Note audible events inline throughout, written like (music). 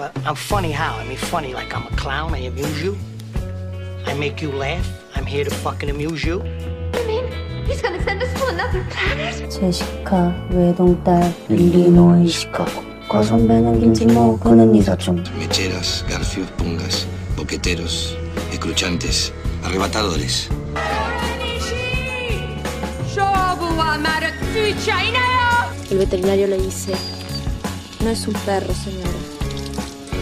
But I'm funny how? I mean, funny like I'm a clown. I amuse you. I make you laugh. I'm here to fucking amuse you. You mean he's gonna send us to another planet? 제시카 외동딸 일리노이 시카고 과선배는 김치모 그는 이사촌 Mecheras, garfios, pungas, boqueteros, escruchantes, arrebatadores. El veterinario le dice, no es un perro, señora,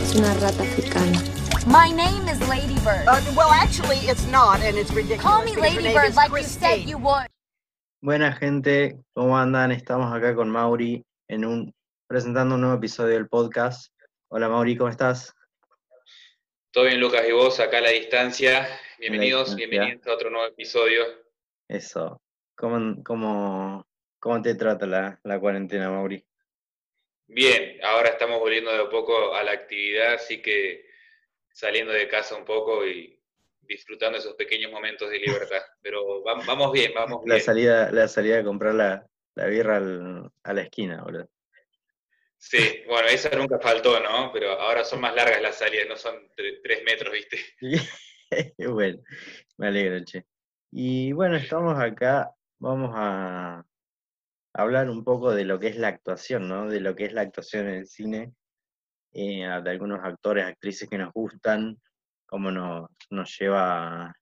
es una rata africana. My name is Ladybird. Uh, well, actually, it's not, and it's ridiculous. Call me Ladybird like you said you would. Buena gente, ¿cómo andan? Estamos acá con Mauri en un presentando un nuevo episodio del podcast. Hola Mauri, ¿cómo estás? Todo bien, Lucas, y vos acá a la distancia. Bienvenidos, distancia. bienvenidos a otro nuevo episodio. Eso. ¿Cómo, cómo, cómo te trata la, la cuarentena, Mauri? Bien, ahora estamos volviendo de a poco a la actividad, así que saliendo de casa un poco y disfrutando esos pequeños momentos de libertad. (laughs) Pero vam- vamos bien, vamos La bien. salida, la salida a comprar la, la birra al- a la esquina, boludo. Sí, bueno, esa nunca faltó, ¿no? Pero ahora son más largas las salidas, no son tre- tres metros, ¿viste? (laughs) bueno, me alegro, che. Y bueno, estamos acá, vamos a hablar un poco de lo que es la actuación, ¿no? De lo que es la actuación en el cine, eh, de algunos actores, actrices que nos gustan, cómo nos, lleva,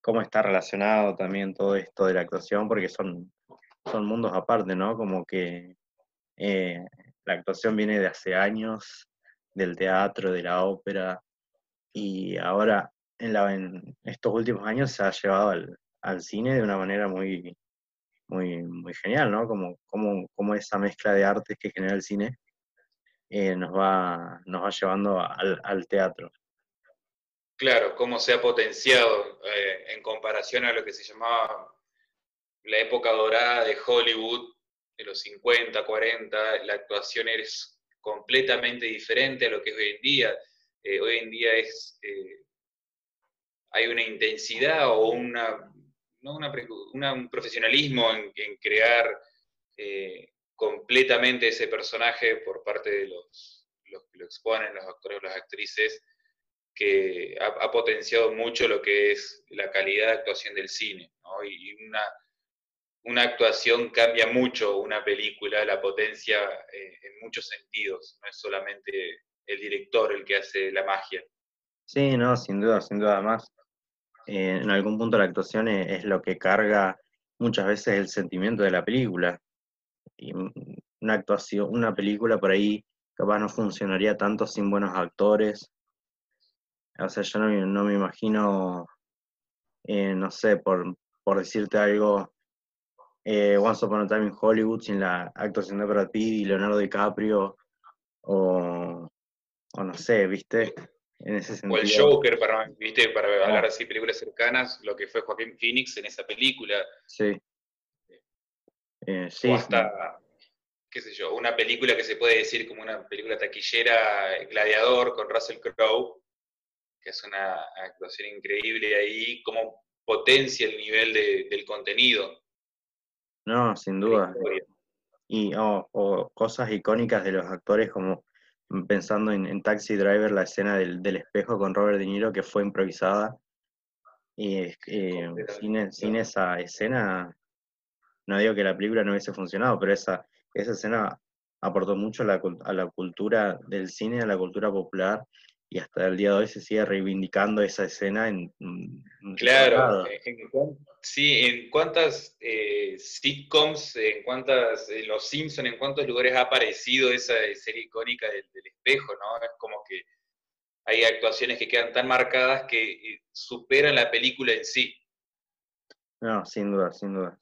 cómo está relacionado también todo esto de la actuación, porque son, son mundos aparte, ¿no? Como que eh, la actuación viene de hace años, del teatro, de la ópera, y ahora en, la, en estos últimos años se ha llevado al cine de una manera muy, muy, muy genial, ¿no? Como, como, como esa mezcla de artes que genera el cine eh, nos, va, nos va llevando al, al teatro. Claro, cómo se ha potenciado eh, en comparación a lo que se llamaba la época dorada de Hollywood, de los 50, 40, la actuación es completamente diferente a lo que es hoy en día. Eh, hoy en día es, hay una intensidad o una, no una una- un profesionalismo en, crear eh, completamente ese personaje por parte de los, los que lo exponen, los actores o las actrices, que ha, potenciado mucho lo que es la calidad de actuación del cine, ¿no? Y y una, una actuación cambia mucho una película, la potencia eh, en muchos sentidos, no es solamente el director el que hace la magia. Sí, no, sin duda, sin duda más. Eh, en algún punto la actuación es, lo que carga muchas veces el sentimiento de la película. Y una actuación, una película por ahí capaz no funcionaría tanto sin buenos actores. O sea, yo no, no me imagino, eh, no sé, por, por decirte algo, eh, Once Upon a Time in Hollywood sin la actuación de Brad Pitt y Leonardo DiCaprio, o no sé, ¿viste? En ese O el. Joker, para, ¿viste? para Ah. hablar así, películas cercanas, lo que fue Joaquín Phoenix en esa película, Sí. Eh, sí, o sí. hasta, qué sé yo, una película que se puede decir como una película taquillera, Gladiador, con Russell Crowe, que es una actuación increíble ahí, cómo potencia el nivel de- del contenido. No, sin duda. Y o, o cosas icónicas de los actores, como pensando en, en Taxi Driver, la escena del, del espejo con Robert De Niro, que fue improvisada. Y eh, sin, e- sin esa escena, no digo que la película no hubiese funcionado, pero esa, esa escena aportó mucho a la, cul- a la cultura del cine, a la cultura popular, y hasta el día de hoy se sigue reivindicando esa escena en, en- Claro, lados. en- sí, en cuántas eh, sitcoms, en cuántas, en Los Simpson, en cuántos lugares ha aparecido esa serie icónica del, del espejo, ¿no? Es como que hay actuaciones que quedan tan marcadas que eh, superan la película en sí. No, sin duda, sin duda.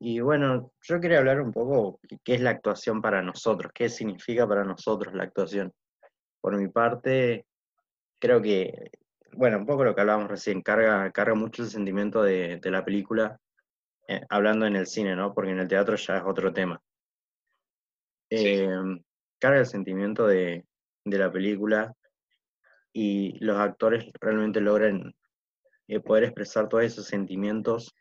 Y bueno, yo quería hablar un poco qué es la actuación para nosotros, qué significa para nosotros la actuación. Por mi parte, creo que, bueno, un poco lo que hablábamos recién, carga, carga mucho el sentimiento de, de la película, eh, hablando en el cine, ¿no? Porque en el teatro ya es otro tema. Sí. Eh, carga el sentimiento de, de la película y los actores realmente logran eh, poder expresar todos esos sentimientos,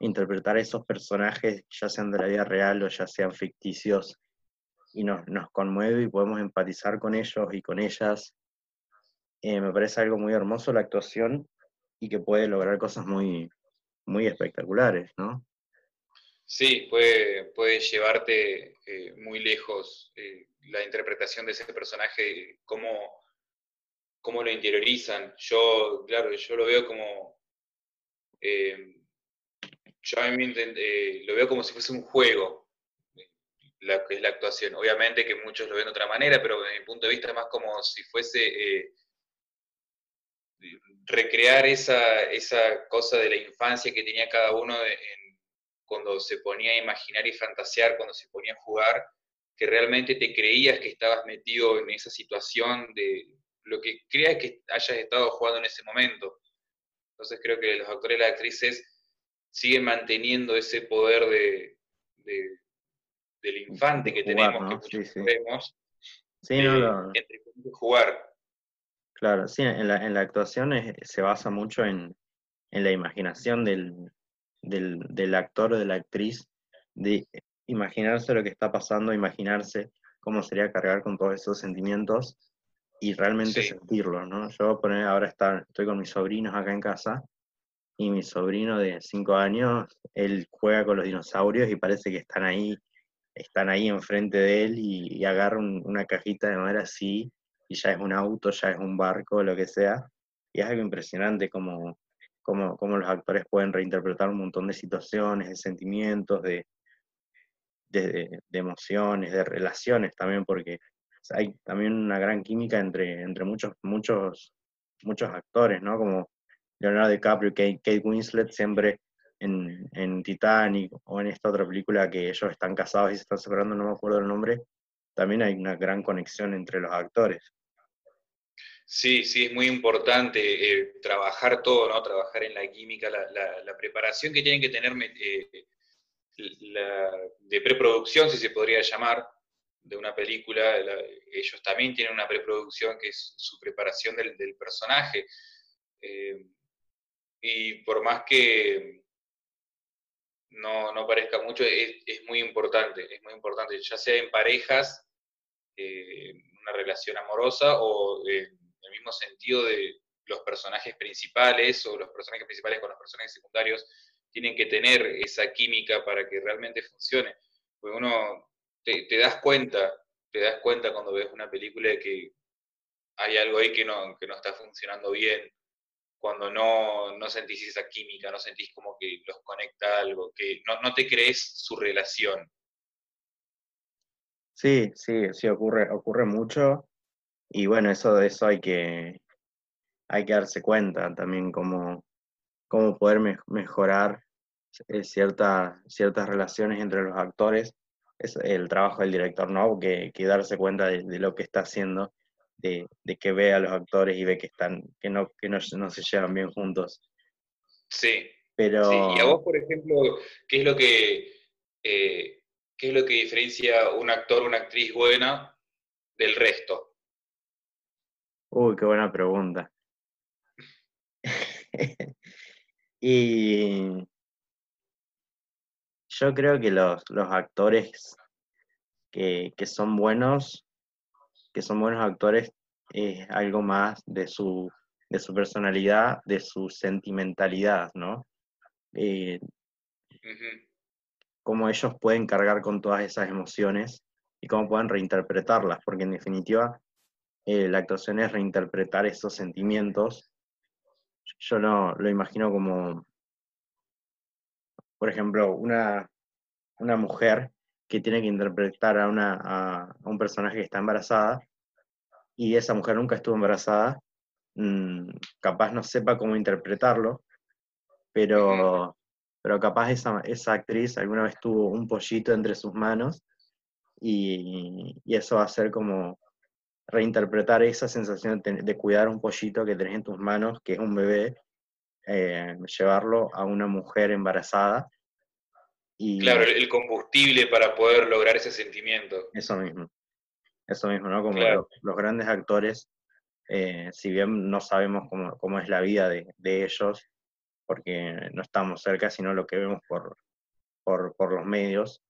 interpretar esos personajes, ya sean de la vida real o ya sean ficticios, y nos, nos conmueve y podemos empatizar con ellos y con ellas. Eh, me parece algo muy hermoso la actuación y que puede lograr cosas muy, muy espectaculares, ¿no? Sí, puede, puede llevarte eh, muy lejos eh, la interpretación de ese personaje, cómo, cómo lo interiorizan. Yo, claro, yo lo veo como... yo a mí lo veo como si fuese un juego, que es la actuación. Obviamente que muchos lo ven de otra manera, pero desde mi punto de vista es más como si fuese eh, recrear esa, esa cosa de la infancia que tenía cada uno cuando se ponía a imaginar y fantasear, cuando se ponía a jugar, que realmente te creías que estabas metido en esa situación de lo que creas que hayas estado jugando en ese momento. Entonces creo que los actores y las actrices siguen manteniendo ese poder de del infante que tenemos, que muchos sí, vemos, sí. no, jugar. Claro, sí, en la, en la actuación se basa mucho en, en la imaginación del, del, del, actor o de la actriz, de imaginarse lo que está pasando, imaginarse cómo sería cargar con todos esos sentimientos y realmente sentirlo, ¿no? Yo poner, ahora está, estoy con mis sobrinos acá en casa y mi sobrino de 5 años, él juega con los dinosaurios y parece que están ahí están ahí enfrente de él y, agarran una cajita de madera así, y ya es un auto, ya es un barco, lo que sea. Y es algo impresionante como, como, como los actores pueden reinterpretar un montón de situaciones, de sentimientos, de, de, emociones, de relaciones también, porque hay también una gran química entre, entre muchos, muchos, muchos actores, ¿no? Como Leonardo DiCaprio y Kate Winslet siempre en, en, Titanic o en esta otra película que ellos están casados y se están separando, no me acuerdo el nombre, también hay una gran conexión entre los actores. Sí, sí, es muy importante eh, trabajar todo, ¿no? Trabajar en la química, la, la, preparación que tienen que tener eh, de preproducción, si se podría llamar, de una película. ellos también tienen una preproducción que es su preparación del, del personaje. Eh, y por más que, no, no parezca mucho, es, es, muy importante, es muy importante, ya sea en parejas, eh, una relación amorosa o en el mismo sentido de los personajes principales o los personajes principales con los personajes secundarios tienen que tener esa química para que realmente funcione. Porque uno te, te das cuenta, te das cuenta cuando ves una película que hay algo ahí que no, que no está funcionando bien, cuando no, no, sentís esa química, no sentís como que los conecta algo, que no, no te crees su relación. Sí, sí, sí, ocurre, ocurre mucho. Y bueno, eso de eso hay que, hay que darse cuenta también cómo, cómo poder mejorar eh, ciertas relaciones entre los actores. Es el trabajo del director, ¿no? Que, que darse cuenta de, lo que está haciendo de, que ve a los actores y ve que están, que no, que no, se llevan bien juntos. Sí. Pero... Y a vos, por ejemplo, ¿qué es lo que eh, qué es lo que diferencia un actor una actriz buena del resto? Uy, qué buena pregunta. (laughs) y yo creo que los, los actores que, que, son buenos que son buenos actores es algo más de su, de su personalidad, de su sentimentalidad, ¿no? Eh, cómo ellos pueden cargar con todas esas emociones y cómo pueden reinterpretarlas, porque en definitiva eh, la actuación es reinterpretar esos sentimientos. Yo no lo imagino como, por ejemplo, una, una mujer que tiene que interpretar a, una, a, un personaje que está embarazada y esa mujer nunca estuvo embarazada, mm, capaz no sepa cómo interpretarlo, pero, pero capaz esa, esa actriz alguna vez tuvo un pollito entre sus manos y, y eso va a ser como reinterpretar esa sensación de, cuidar un pollito que tenés en tus manos, que es un bebé, eh, llevarlo a una mujer embarazada claro, el combustible para poder lograr ese sentimiento. Eso mismo, eso mismo, ¿no? Como los, grandes actores, eh, si bien no sabemos cómo, cómo es la vida de, de, ellos, porque no estamos cerca, sino lo que vemos por, por, por los medios,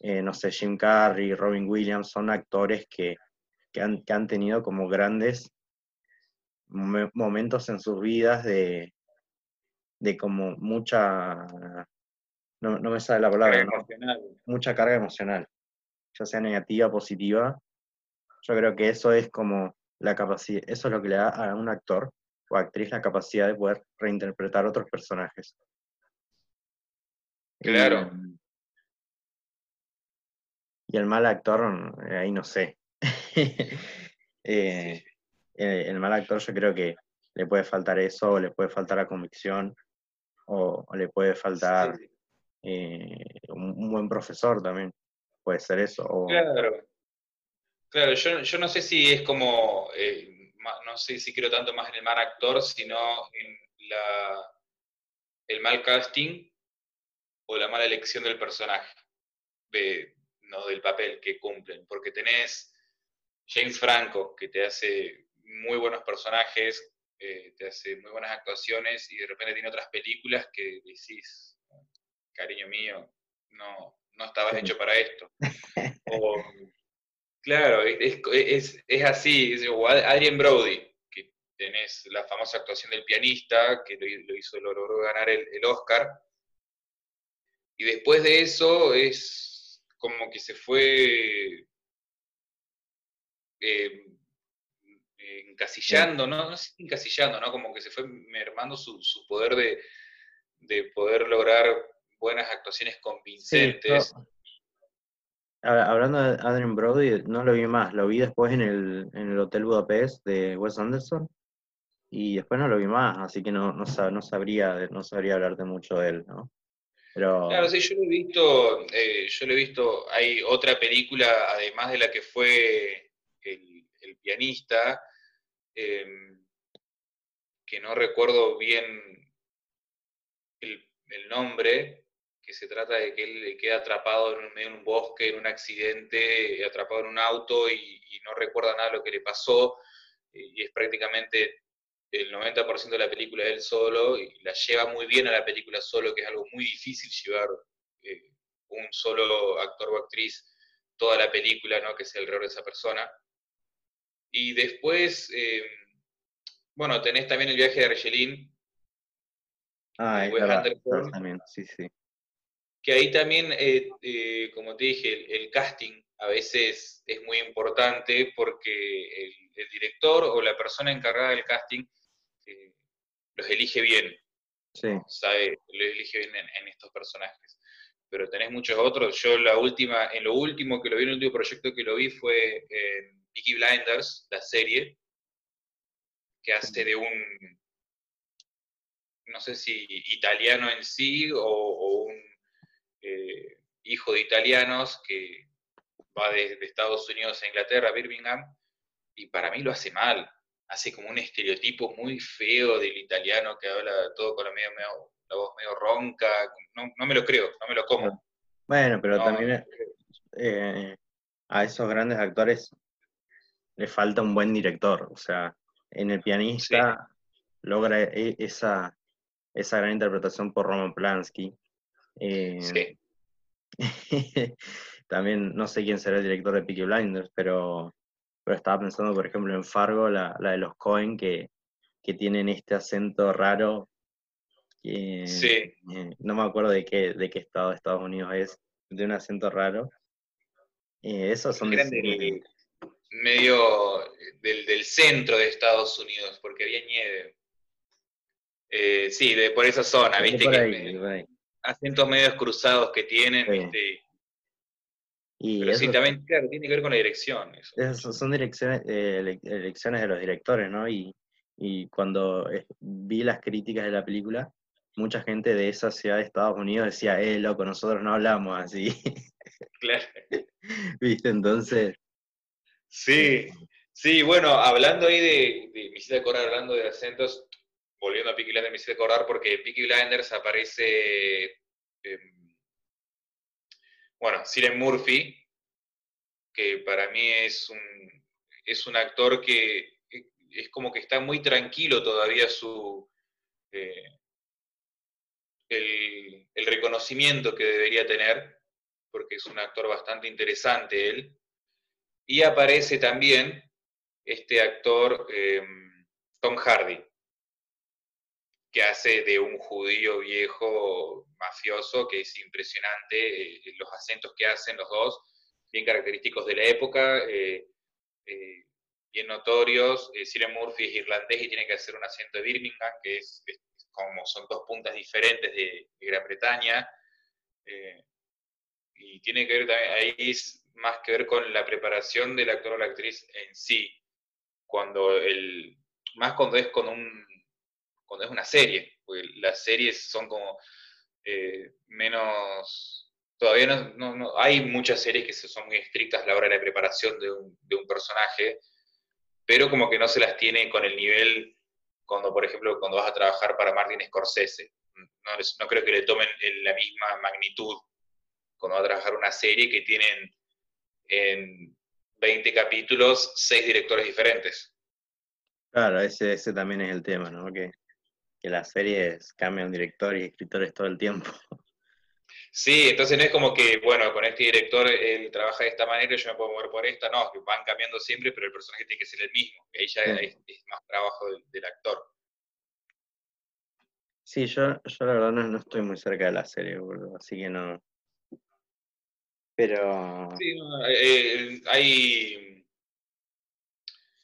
eh, no sé, Jim Carrey, Robin Williams, son actores que, que, han, que han tenido como grandes mo- momentos en sus vidas de, de como mucha, no, no me sale la palabra, emocional. mucha carga emocional, ya sea negativa o positiva. Yo creo que eso es como la capacidad, eso es lo que le da a un actor o actriz la capacidad de poder reinterpretar otros personajes. Claro. Y, y el mal actor, eh, ahí no sé. (laughs) Eh, eh, el mal actor yo creo que le puede faltar eso, o le puede faltar la convicción, o, o le puede faltar Sí, eh, un, buen profesor también. Puede ser eso. o- Claro. Claro, yo, yo no sé si es como, eh, no sé si quiero tanto más en el mal actor, sino en la, el mal casting o la mala elección del personaje, de, no del papel que cumplen. Porque tenés James Franco, que te hace muy buenos personajes, eh, te hace muy buenas actuaciones, y de repente tiene otras películas que decís, cariño mío, no, no estabas hecho para esto. (laughs) O, claro, es, es- es así. o Ad- Adrien Brody, que tenés la famosa actuación del pianista, que lo, lo hizo, lo logró ganar el, el Oscar. Y después de eso es como que se fue eh, eh, encasillando, ¿no? No sé si encasillando, ¿no? Como que se fue mermando su, su poder de, de poder lograr buenas actuaciones convincentes. hablando de Adrien Brody, no lo vi más, lo vi después en el, en el Hotel Budapest de Wes Anderson y después no lo vi más, así que no, no, no sabría, no sabría hablarte mucho de él, ¿no? Pero Claro, sí, yo lo he visto, eh, yo lo he visto, hay otra película, además de la que fue el, el pianista, em, que no recuerdo bien el, el nombre, que se trata de que él queda atrapado en un, medio de un bosque, en un accidente, atrapado en un auto y, y no recuerda nada de lo que le pasó, y es prácticamente el 90% de la película él solo, y la lleva muy bien a la película solo, que es algo muy difícil llevar eh, un solo actor o actriz toda la película, ¿no? que sea alrededor de esa persona. Y después, eh, bueno, tenés también el viaje de Argelín, ah, es verdad, Anderson, también, sí, sí. Que ahí también, eh, eh, como te dije, el, el casting a veces es muy importante porque el, el director o la persona encargada del casting eh, los elige bien, Sí, sabe, los elige bien en, en estos personajes. Pero tenés muchos otros. Yo la última, en lo último que lo vi, en el último proyecto que lo vi fue en Peaky Blinders, la serie, que hace de un, no sé si italiano en sí o, o un eh, hijo de italianos que va de, de Estados Unidos a Inglaterra, a Birmingham, y para mí lo hace mal. Hace como un estereotipo muy feo del italiano que habla todo con la, medio, medio- la voz medio ronca. No, no me lo creo, no me lo como. bueno, pero No, también eh, a esos grandes actores le falta un buen director, o sea, en el pianista logra e- esa, esa gran interpretación por Roman Polanski. Eh, Sí. (laughs) También no sé quién será el director de Peaky Blinders, pero, pero estaba pensando, por ejemplo, en Fargo, la, la de los Cohen, que, que tienen este acento raro. que, Sí. eh, no me acuerdo de qué, de qué estado de Estados Unidos es, de un acento raro. Eh, esos son de Eran del- medio del, del centro de Estados Unidos, porque había nieve. Eh, sí, de, por esa zona, viste por que ahí, me- de por ahí. Acentos medios cruzados que tienen, Sí. viste. Y Pero sí, eso- también, claro, tiene que ver con la dirección. eso. Esas son direcciones, eh, ele- elecciones de los directores, ¿no? Y, y cuando eh, vi las críticas de la película, mucha gente de esa ciudad de Estados Unidos decía, eh, loco, nosotros no hablamos así, (laughs) Claro. ¿viste? Entonces, Sí, sí, bueno, hablando ahí de, de me hiciste acordar, hablando de acentos, volviendo a Peaky Blinders, me hiciste acordar porque Peaky Blinders aparece, em, bueno, Cillian Murphy, que para mí es un, es un actor que es como que está muy tranquilo todavía su, eh, el, el reconocimiento que debería tener, porque es un actor bastante interesante él. Y aparece también este actor em, Tom Hardy, que hace de un judío viejo mafioso, que es impresionante, eh, los acentos que hacen los dos, bien característicos de la época, eh, eh, bien notorios. Cire Murphy es irlandés y tiene que hacer un acento de Birmingham, que es, como son dos puntas diferentes de, Gran Bretaña. y tiene que ver también, ahí más que ver con la preparación del actor o la actriz en sí, cuando el, más cuando es con un, es una serie, porque las series son como eh, menos, todavía no, hay muchas series que son muy estrictas a la hora de la preparación de un, de un personaje, pero como que no se las tiene con el nivel cuando, por ejemplo, cuando vas a trabajar para Martin Scorsese. No, no creo que le tomen la misma magnitud cuando va a trabajar una serie que tienen en 20 capítulos, 6 directores diferentes. Claro, ese, ese también es el tema, ¿no? Que, que las series cambian directores y escritores todo el tiempo. Sí, entonces no es como que, bueno, con este director él trabaja de esta manera, y yo me puedo mover por esta, no, que van cambiando siempre, pero el personaje tiene que ser el mismo, que ahí ya es, más trabajo del, actor. Sí, yo, yo la verdad no, estoy muy cerca de la serie, así que no, pero... Sí, eh, hay...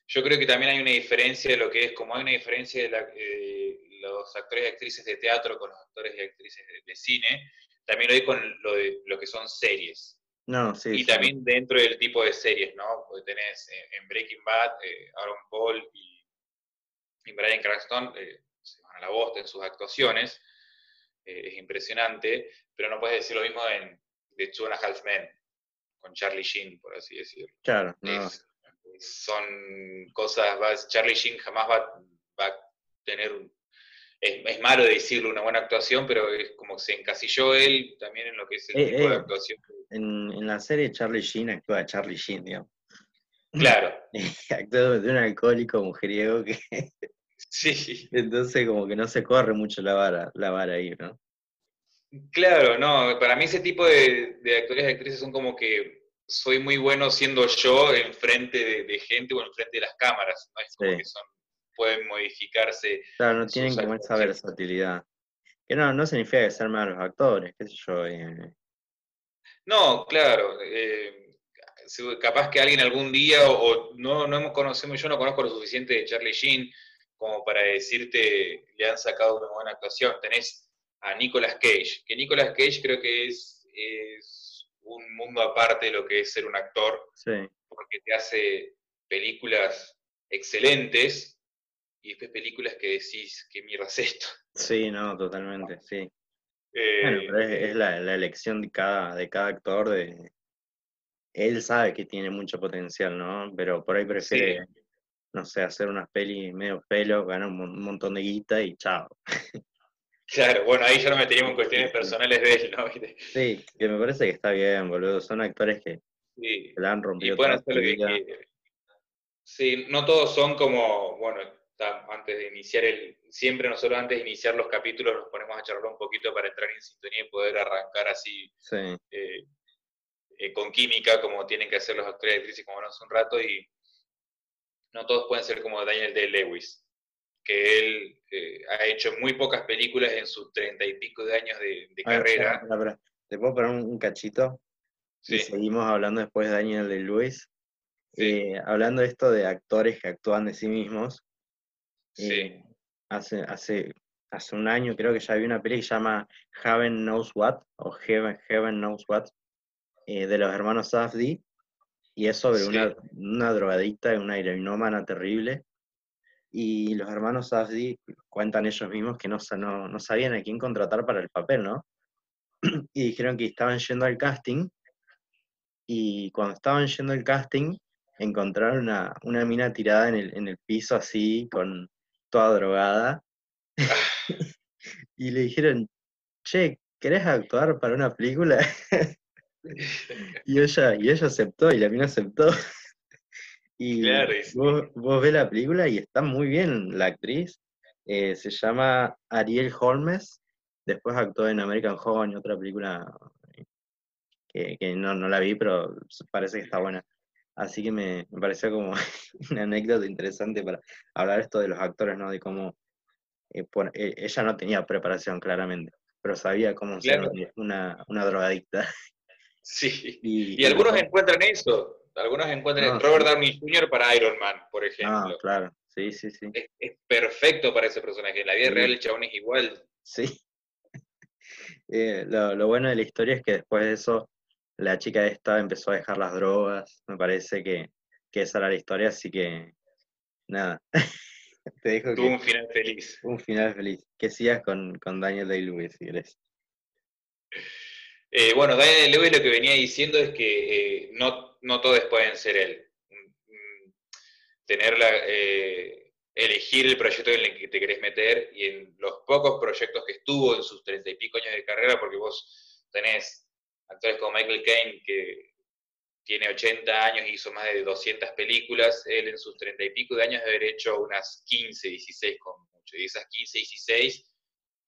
Yo creo que también hay una diferencia de lo que es, como hay una diferencia de eh, los actores y actrices de teatro con los actores y actrices de, cine, también lo hay con lo, de, lo que son series. No, sí. Y también dentro del tipo de series, ¿no? Porque tenés eh, en Breaking Bad, Aaron Paul y, y Brian Cranston se van a la voz en sus actuaciones, es impresionante, pero no puedes decir lo mismo en, de Two and a Half Men, con Charlie Sheen, por así decirlo. Claro, no. son cosas, Charlie Sheen jamás va, a tener, es, malo decirlo, una buena actuación, pero es como se encasilló él también en lo que es el eh, tipo de eh, actuación. En, en, la serie Charlie Sheen actúa Charlie Sheen, digamos. Claro. (laughs) actúa de un alcohólico mujeriego que... (laughs) Sí. Entonces como que no se corre mucho la vara, la vara ahí, ¿no? Claro, no, para mí ese tipo de, actores y actrices son como que soy muy bueno siendo yo enfrente de, gente o enfrente de las cámaras, ¿no? Es como que son, pueden modificarse. Claro, no tienen como esa versatilidad. Que no, no significa que sean malos actores, qué sé yo. Eh. No, claro. Eh, capaz que alguien algún día, o, no, no conocemos, yo no conozco lo suficiente de Charlie Sheen como para decirte, le han sacado una buena actuación. Tenés a Nicolas Cage, que Nicolas Cage creo que es, un mundo aparte de lo que es ser un actor, porque te hace películas excelentes y después películas que decís, ¿qué mierda es esto? Sí, no, totalmente, sí. bueno, pero es, eh, la, elección de cada, de cada actor, de... él sabe que tiene mucho potencial, ¿no? Pero por ahí prefiere, no sé, hacer unas pelis medio pelo, ganar un montón de guita y chao. Claro, bueno, ahí ya no meteríamos en cuestiones personales de él, ¿no? Sí, que me parece que está bien, boludo. Son actores que sí. la han rompido. Sí, no todos son como, bueno, antes de iniciar el, siempre nosotros antes de iniciar los capítulos nos ponemos a charlar un poquito para entrar en sintonía y poder arrancar así eh, eh, con química como tienen que hacer los actores y actrices como hablamos un rato y no todos pueden ser como Daniel D. Lewis que él eh, ha hecho muy pocas películas en sus treinta y pico de años de, carrera. ¿Te puedo poner un, cachito? Sí. Y seguimos hablando después de Daniel de Luis. Eh, hablando de esto de actores que actúan de sí mismos. Sí. Eh, hace, hace, hace un año creo que ya vi una peli que se llama Heaven Knows What, o Heaven, Heaven Knows What, de los hermanos Safdie. Y es sobre una, una drogadicta, una heroinómana terrible y los hermanos Safdie cuentan ellos mismos que no, no, no, sabían a quién contratar para el papel, ¿no? (clears throat) y dijeron que estaban yendo al casting, y cuando estaban yendo al casting, encontraron una, una mina tirada en el, en el piso así, con toda drogada, (laughs) y le dijeron, che, ¿querés actuar para una película? (laughs) y, ella, y ella aceptó, y la mina aceptó. (laughs) Y vos, vos, ves la película y está muy bien la actriz. Eh, se llama Ariel Holmes. Después actuó en American Horror y otra película que, que no, no la vi, pero parece que está buena. Así que me, me pareció como (laughs) una anécdota interesante para hablar esto de los actores, ¿no? De cómo eh, por- eh, ella no tenía preparación claramente, pero sabía cómo ser una, una drogadicta. (laughs) Sí. Y, Y algunos encuentran eso. Algunos encuentran No, Robert. Downey Jr. para Iron Man, por Ah, ejemplo. claro, sí, sí, sí. Es, es perfecto para ese personaje. En la vida Sí. real el chabón es igual. Sí. (laughs) Eh, lo, lo bueno de la historia es que después de eso, la chica esta empezó a dejar las drogas. Me parece que, que esa era la historia, así que nada. (laughs) Te dejo Tuvo que un final feliz. un final feliz. Que sigas con, con Daniel Day-Lewis, si querés. Eh, bueno, Daniel Lewis lo que venía diciendo es que eh, no, no todos pueden ser él. Mm, Tener la, eh, elegir el proyecto en el que te querés meter y en los pocos proyectos que estuvo en sus treinta y pico años de carrera, porque vos tenés actores como Michael Caine que tiene 80 años y hizo más de 200 películas, él en sus treinta y pico de años debe haber hecho unas 15, 16 con mucho, y de esas 15, 16,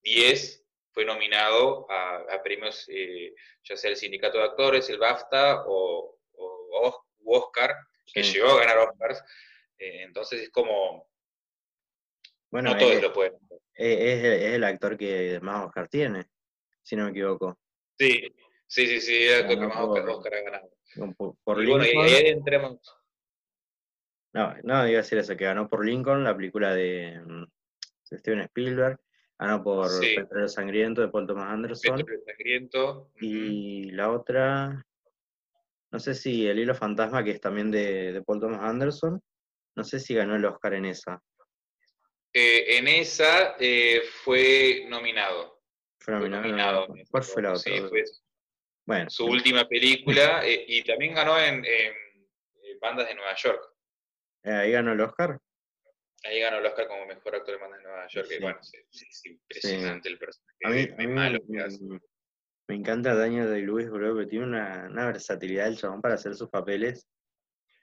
10 fue nominado a, a premios, eh, ya sea el Sindicato de Actores, el BAFTA o, o Oscar, que Sí. llegó a ganar Oscars. Eh, entonces es como, Bueno, no todos es, lo pueden es- es el actor que más Oscar tiene, si no me equivoco. Sí, sí, sí, sí, era el que más Oscar, por- Oscar ha ganado. Por, por- por Y bueno, y Lincoln. ahí entremos. No, no, iba a decir eso, que ganó por Lincoln, la película de, mm, de Steven Spielberg, ganó por Sí. Petróleo Sangriento de Paul Thomas Anderson, Petróleo Sangriento. y la otra, no sé si El Hilo Fantasma, que es también de, de Paul Thomas Anderson, no sé si ganó el Oscar en esa. Eh, en esa eh, fue nominado. Fue Fue nominado, nominado. no, ¿Cuál fue la otra? Sí, fue Bueno, su última película (laughs) eh, y también ganó en, en, Bandas de Nueva York. eh, ahí ganó el Oscar. Ahí ganó el Oscar como mejor actor de Bandas de Nueva York. Sí. Y bueno, es impresionante el personaje. A mí, es a mí malo me, me- encanta Daniel Day-Lewis, boludo, que tiene una, una versatilidad el chabón para hacer sus papeles.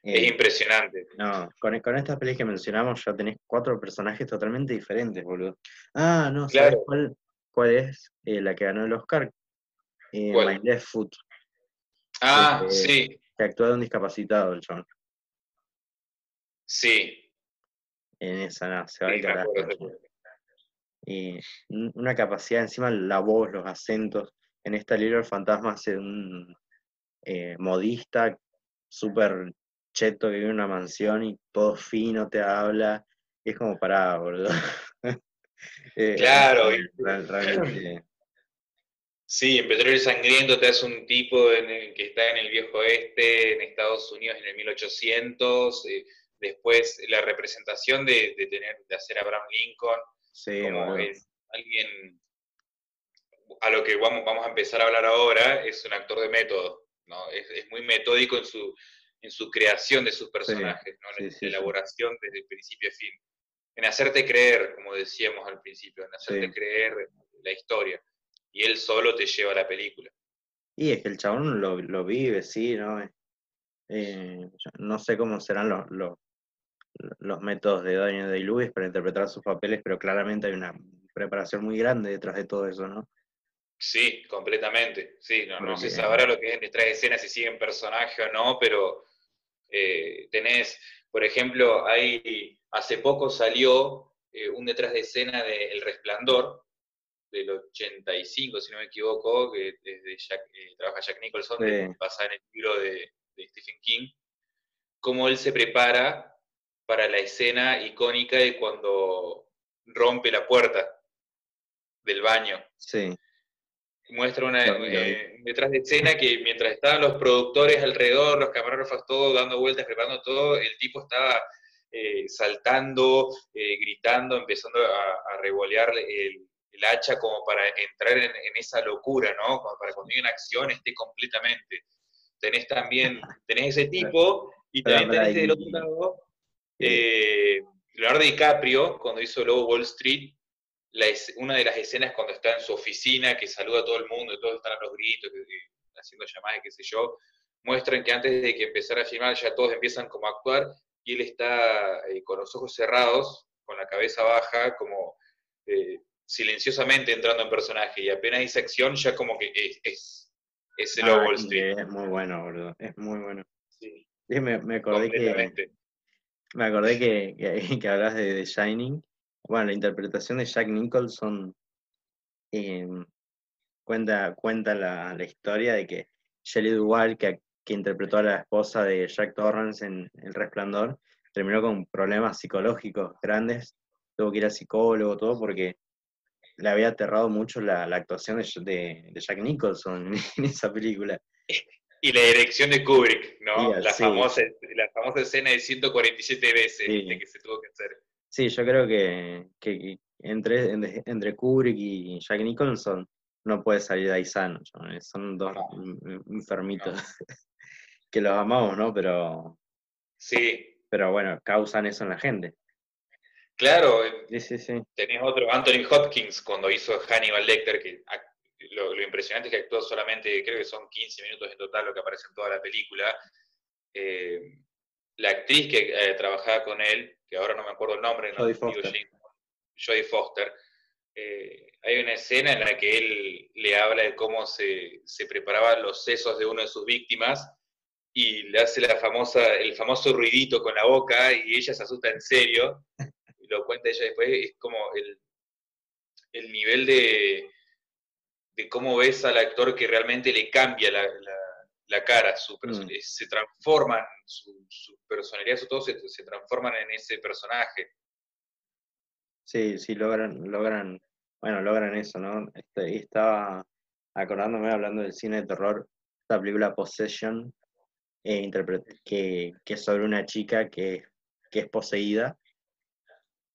Es Eh, impresionante. No, con, con estas pelis que mencionamos ya tenés cuatro personajes totalmente diferentes, boludo. Ah, no, ¿sabes Claro. cuál, cuál es Eh, la que ganó el Oscar? Eh, ¿Cuál? My Left Foot, Ah, eh, sí, que actúa de un discapacitado el chabón. sí. En esa, no, se va sí, acuerdo. Y un- una capacidad, encima la voz, los acentos. En esta libro el fantasma hace un eh, modista súper cheto que vive en una mansión y todo fino te habla. Y es como pará, boludo. (laughs) Eh, Claro, real- realmente. Sí, en Petróleo Sangriento te hace un tipo en el que está en el viejo oeste, en Estados Unidos en el 1800. eh, después la representación de, de tener de hacer a Abraham Lincoln Sí, como es alguien a lo que vamos, vamos a empezar a hablar ahora es un actor de método, ¿no? Es, es muy metódico en su, en su creación de sus personajes, ¿no? En sí, sí. elaboración desde el principio a fin. En hacerte creer, como decíamos al principio, en hacerte creer la historia. Y él solo te lleva a la película. Y es que el chabón lo, lo vive, sí, ¿no? Eh, yo no sé cómo serán los, los, los métodos de Daniel Day-Lewis para interpretar sus papeles, pero claramente hay una preparación muy grande detrás de todo eso, ¿no? Sí, completamente. Sí, no, no se sabrá lo que es detrás de escena, si siguen personaje o no, pero eh, tenés, por ejemplo, hace poco salió eh, un detrás de escena de El Resplandor, del 85, si no me equivoco, que desde Jack, eh, trabaja Jack Nicholson, Sí. de- basada en el libro de, de Stephen King, cómo él se prepara para la escena icónica de cuando rompe la puerta del baño. Sí, muestra una, eh, detrás de escena que mientras estaban los productores alrededor, los camarógrafos, todo dando vueltas, preparando todo, el tipo estaba eh, saltando, gritando, empezando a, a revolear el, el hacha como para entrar en, en esa locura, ¿no? Como para cuando en acción esté completamente. Tenés también, (laughs) tenés ese tipo, y también tenés del otro lado eh, Leonardo DiCaprio, cuando hizo Lobo Wall Street, la es- una de las escenas cuando está en su oficina, que saluda a todo el mundo, y todos están a los gritos, que- que- haciendo llamadas, qué sé yo, muestran que antes de que empezara a filmar ya todos empiezan como a actuar, y él está eh, con los ojos cerrados, con la cabeza baja, como eh, silenciosamente entrando en personaje, y apenas dice acción ya como que es, es, ese lobo Ah, Wall Street. Es muy bueno, boludo. Es muy bueno. Sí, Sí, me, me acordé que, me acordé que, que, (laughs) que hablas de The Shining. Bueno, la interpretación de Jack Nicholson em, cuenta, cuenta la, la historia de que Shelley Duvall, que, que interpretó a la esposa de Jack Torrance en El Resplandor, terminó con problemas psicológicos grandes. Tuvo que ir al psicólogo, todo, porque le había aterrado mucho la, la actuación de, de- de Jack Nicholson (laughs) en esa película. Y la dirección de Kubrick, ¿no? La, sí. famosa, la famosa escena de 147 veces Sí. que se tuvo que hacer. Sí, yo creo que, que- entre, entre, Kubrick y Jack Nicholson no puede salir de ahí sano. Son dos No. enfermitos (laughs) que los amamos, ¿no? Pero, Sí, pero bueno, causan eso en la gente. Claro, Sí, sí, sí. tenés otro, Anthony Hopkins, cuando hizo Hannibal Lecter, que lo, lo impresionante es que actuó solamente, creo que son 15 minutos en total lo que aparece en toda la película. Eh, la actriz que eh, trabajaba con él, que ahora no me acuerdo el nombre, no Jodie Foster. Jodie Foster, eh, hay una escena en la que él le habla de cómo se, se preparaban los sesos de una de sus víctimas y le hace la famosa, el famoso ruidito con la boca y ella se asusta en serio lo cuenta ella después, es como el, el nivel de, de cómo ves al actor que realmente le cambia la, la- la cara, su perso- Mm. se transforman, su, su personalidad, su todo se, se transforman en ese personaje. Sí, sí, logran, logran, bueno, logran eso, ¿no? Este, estaba acordándome, hablando del cine de terror, esta película Possession, eh, que, que es sobre una chica que, que es poseída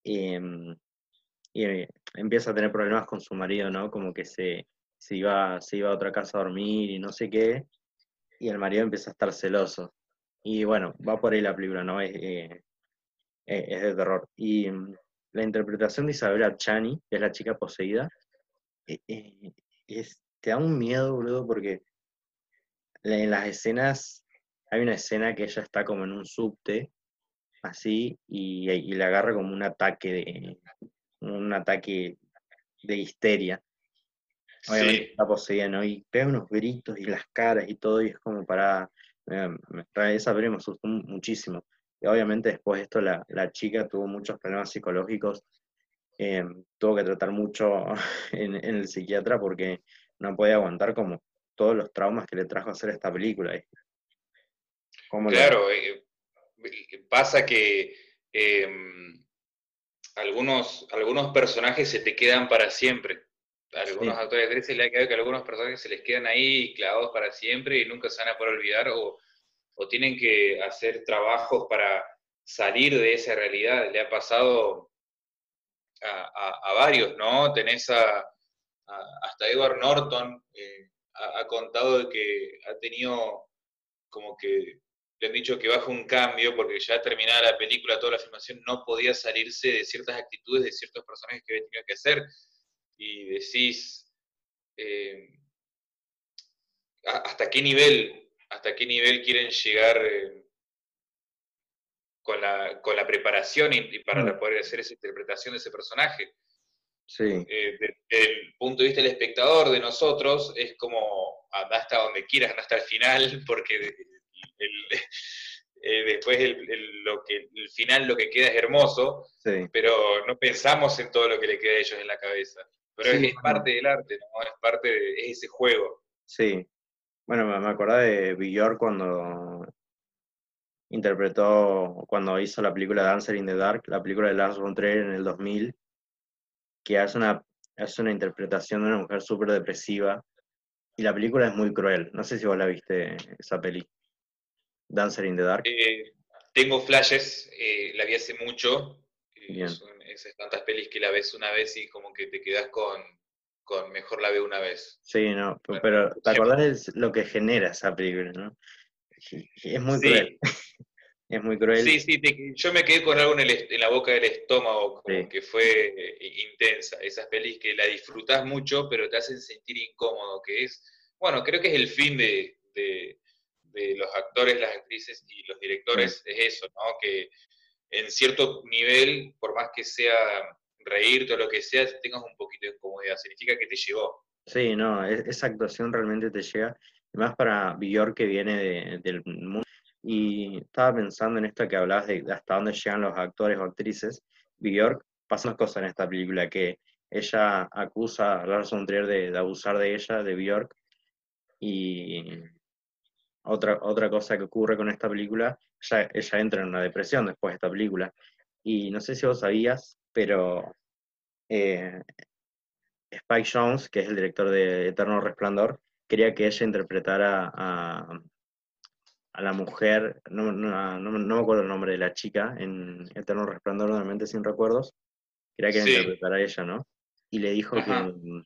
y eh, empieza a tener problemas con su marido, ¿no? Como que se, se iba, se iba a otra casa a dormir y no sé qué, y el marido empieza a estar celoso. Y bueno, va por ahí la película, ¿no? Es, eh, eh, es de terror. Y mm, la interpretación de Isabella Chani, que es la chica poseída, es, te da un miedo, boludo, porque en las escenas, hay una escena que ella está como en un subte, así, y, y le agarra como un ataque de, un ataque de histeria. Obviamente Sí, está poseída, ¿no? Y pega unos gritos y las caras y todo, y es como para... eh, esa película me asustó mu- muchísimo. Y obviamente después de esto la, la chica tuvo muchos problemas psicológicos, eh, tuvo que tratar mucho (laughs) en, en el psiquiatra porque no podía aguantar como todos los traumas que le trajo hacer esta película. claro, eh, eh, pasa que em, algunos, algunos personajes se te quedan para siempre. A algunos Sí. actores y actrices le ha quedado que algunos personajes se les quedan ahí clavados para siempre y nunca se van a poder olvidar o, o tienen que hacer trabajos para salir de esa realidad. Le ha pasado a, a- a varios, ¿no? Tenés a, a- hasta Edward Norton, eh, ha, ha contado de que ha tenido como que le han dicho que baja un cambio porque ya terminada la película, toda la filmación, no podía salirse de ciertas actitudes de ciertos personajes que había tenido que hacer. Y decís, eh, ¿hasta qué nivel, hasta qué nivel quieren llegar eh, con, la, con la preparación y, y para Mm. poder hacer esa interpretación de ese personaje? Sí, eh, desde el punto de vista del espectador, de nosotros, es como anda hasta donde quieras, anda hasta el final, (laughs) porque el- (laughs) eh, después el, el- lo que, el final lo que queda es hermoso, sí. pero no pensamos en todo lo que le queda a ellos en la cabeza. Pero Sí, es, parte del arte, ¿no? Es parte de es ese juego. Sí. Bueno, me, me acordaba de Björk cuando interpretó, cuando hizo la película Dancer in the Dark, la película de Lars von Trier en el 2000, que hace una, hace una interpretación de una mujer súper depresiva. Y la película es muy cruel. No sé si vos la viste, esa peli. Dancer in the Dark. Eh, tengo flashes, eh, la vi hace mucho, eh, Bien. son esas tantas pelis que la ves una vez y como que te quedas con, con mejor la veo una vez. Sí, no, pe- Bueno, pero ¿te acordás de lo que genera esa película, no? Es muy Sí. cruel. (laughs) Es muy cruel. Sí, sí, te- yo me quedé con algo en, el est- en la boca del estómago, como Sí. que fue eh, intensa. Esas pelis que la disfrutás mucho, pero te hacen sentir incómodo, que es, bueno, creo que es el fin de, de- de los actores, las actrices y los directores, es eso, ¿no? Que en cierto nivel, por más que sea reírte o lo que sea, tengas un poquito de incomodidad. Significa que te llegó. Sí, no, e- esa actuación realmente te llega. más para Bjork que viene de- del mundo. Y estaba pensando en esto que hablabas de hasta dónde llegan los actores o actrices. Bjork pasa una cosa en esta película, que ella acusa a Lars von Trier de, de abusar de ella, de Bjork, y otra, otra cosa que ocurre con esta película, ella, ella entra en una depresión después de esta película. Y no sé si vos sabías, pero eh, Spike Jones, que es el director de Eterno Resplandor, quería que ella interpretara a, a la mujer, no, no, no- no me acuerdo el nombre de la chica, en Eterno Resplandor, nuevamente sin recuerdos, quería que Sí. interpretara a ella, ¿no? Y le dijo Ajá. que,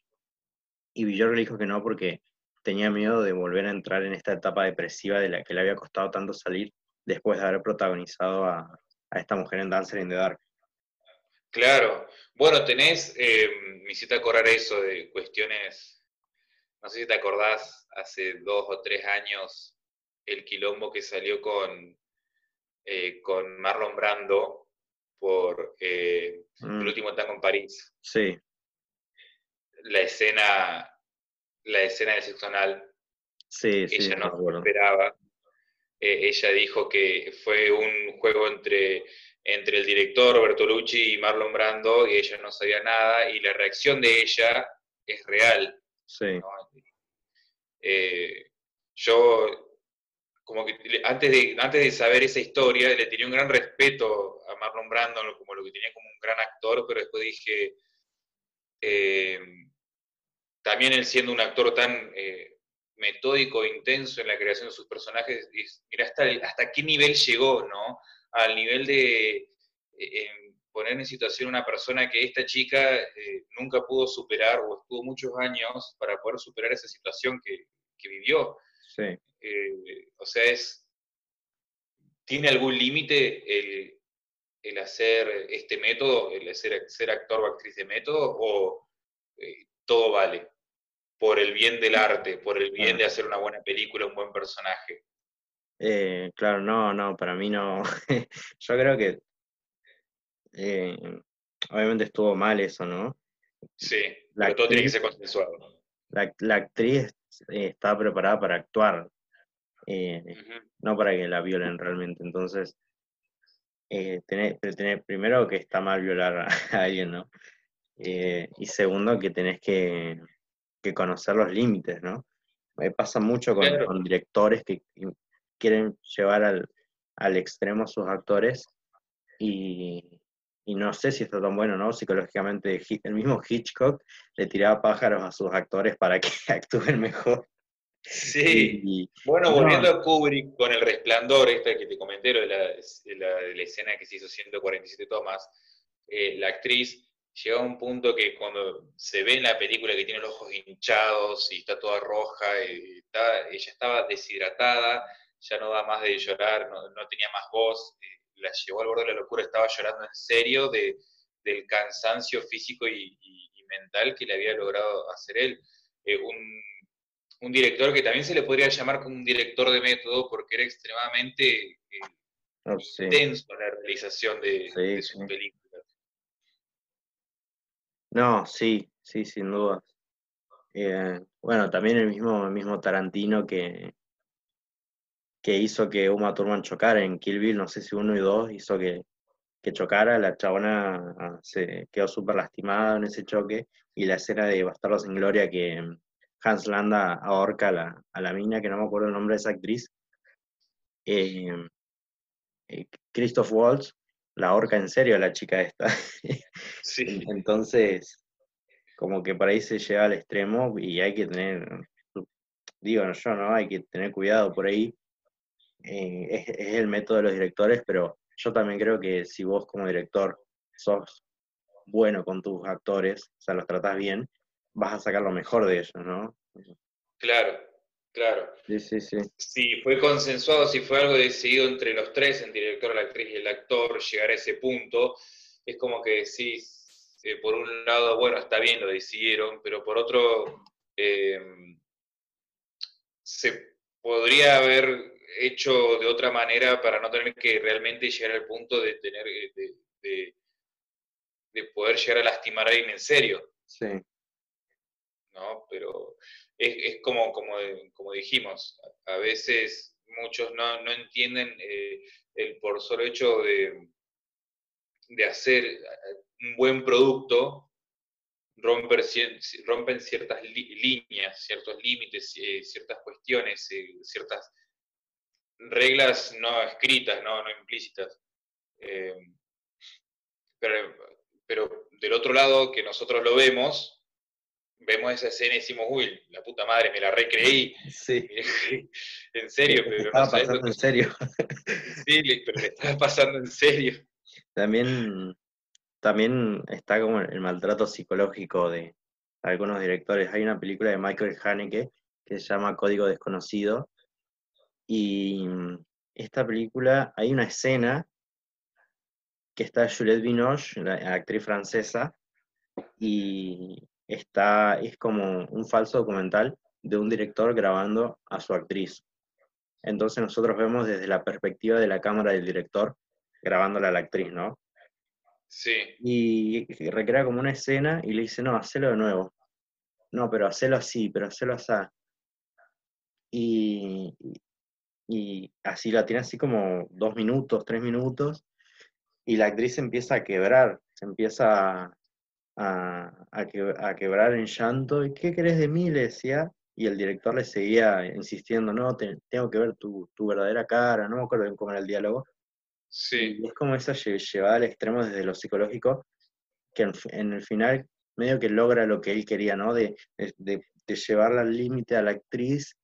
y Bjork le dijo que no porque tenía miedo de volver a entrar en esta etapa depresiva de la que le había costado tanto salir después de haber protagonizado a, a esta mujer en Dancer in the Dark. Claro. Bueno, tenés, eh, me hiciste acordar eso de cuestiones, no sé si te acordás, hace dos o tres años, el quilombo que salió con, eh, con Marlon Brando por eh, Mm, El último tango en París. sí, La escena, la escena del sexo anal, sí, sí, ella no acuerdo. esperaba. Eh, ella dijo que fue un juego entre, entre el director Bertolucci y Marlon Brando y ella no sabía nada y la reacción de ella es real. Sí, ¿no? Eh, yo, como que antes de, antes de saber esa historia, le tenía un gran respeto a Marlon Brando, como lo que tenía como un gran actor, pero después dije, eh, también él siendo un actor tan eh, metódico e intenso en la creación de sus personajes, es- mira hasta, el- hasta qué nivel llegó, ¿no? Al nivel de eh, poner en situación a una persona que esta chica eh, nunca pudo superar o estuvo muchos años para poder superar esa situación que, que vivió. sí. Eh, o sea, es, ¿tiene algún límite el, el hacer este método, el ser, ser actor o actriz de método, o todo vale? Por el bien del arte, por el bien de hacer una buena película, un buen personaje. Eh, claro, no, no, para mí no. (laughs) Yo creo que eh, obviamente estuvo mal eso, ¿no? Sí, La pero todo tiene que ser consensuado. La, la actriz eh, está preparada para actuar, eh, no para que la violen realmente. Entonces, tenés, tenés- primero que está mal violar a, (laughs) a alguien, ¿no? Y segundo que tenés que, que conocer los límites, ¿no? Me pasa mucho con, Claro. con directores que quieren llevar al, al extremo a sus actores y, y no sé si está tan bueno, ¿no? Psicológicamente, el mismo Hitchcock le tiraba pájaros a sus actores para que (laughs) actúen mejor. Sí. Y, Bueno, No. volviendo a Kubrick con el resplandor, esta que te comenté, de la, de la, de la escena que se hizo 147 tomas, eh, la actriz llega a un punto que cuando se ve en la película que tiene los ojos hinchados y está toda roja, y está- ella estaba deshidratada, ya no da más de llorar, no, no tenía más voz, eh, la llevó al borde de la locura, estaba llorando en serio de, del cansancio físico y, y- y mental que le había logrado hacer él. Eh, un, un director que también se le podría llamar como un director de método porque era extremadamente eh, intenso en la realización de, Sí, de sus sí. películas. No, sí, sí, sin dudas. Eh, bueno, también el mismo, el mismo Tarantino que, que hizo que Uma Thurman chocara en Kill Bill, no sé si uno y dos, hizo que, que chocara, la chabona ah, se quedó súper lastimada en ese choque, y la escena de Bastardos sin Gloria que mm, Hans Landa ahorca a la, a la mina, que no me acuerdo el nombre de esa actriz, eh, eh, Christoph Waltz, la ahorca en serio a la chica esta. (laughs) Sí, Entonces, como que por ahí se llega al extremo y hay que tener, digo yo, ¿no? Hay que tener cuidado por ahí. Eh, es, es el método de los directores, pero yo también creo que si vos como director sos bueno con tus actores, o sea, los tratás bien, vas a sacar lo mejor de ellos, ¿no? claro, claro. Sí, sí, sí. Si fue consensuado, si fue algo decidido entre los tres, el director, la actriz y el actor, llegar a ese punto, es como que decís, eh, por un lado, bueno, está bien, lo decidieron, pero por otro, eh, se podría haber hecho de otra manera para no tener que realmente llegar al punto de tener, eh, de, de- de poder llegar a lastimar a alguien en serio. Sí, ¿no? Pero es, como, como, como, dijimos, a veces muchos no, entienden eh, el por solo hecho de, de hacer eh, un buen producto, romper, rompen ciertas líneas, ciertos límites, eh, ciertas cuestiones, ciertas reglas no escritas, no, no implícitas. pero, pero del otro lado, que nosotros lo vemos, vemos esa escena y decimos, uy, la puta madre, me la recreí. Sí. en serio, pero estaba pasando en serio. sí, (laughs) pero le estaba pasando en serio. También, también está como el maltrato psicológico de algunos directores. Hay una película de Michael Haneke que se llama Código Desconocido. Y esta película, hay una escena que está Juliette Binoche, la actriz francesa, y está, es como un falso documental de un director grabando a su actriz. Entonces nosotros vemos desde la perspectiva de la cámara del director grabándola a la actriz, ¿no? Sí. Y recrea como una escena y le dice, no, hacelo de nuevo. No, pero hacelo así, pero hacelo así. Y, y así la tiene así como dos minutos, tres minutos, y la actriz empieza a quebrar, se empieza a, quebrar en llanto. ¿Y qué querés de mí? Le decía. Y el director le seguía insistiendo, no, tengo que ver tu, verdadera cara, no me acuerdo cómo era el diálogo. Sí. Y es como esa llevada al extremo desde lo psicológico, que en, el final medio que logra lo que él quería, ¿no? De, de, llevarla al límite a la actriz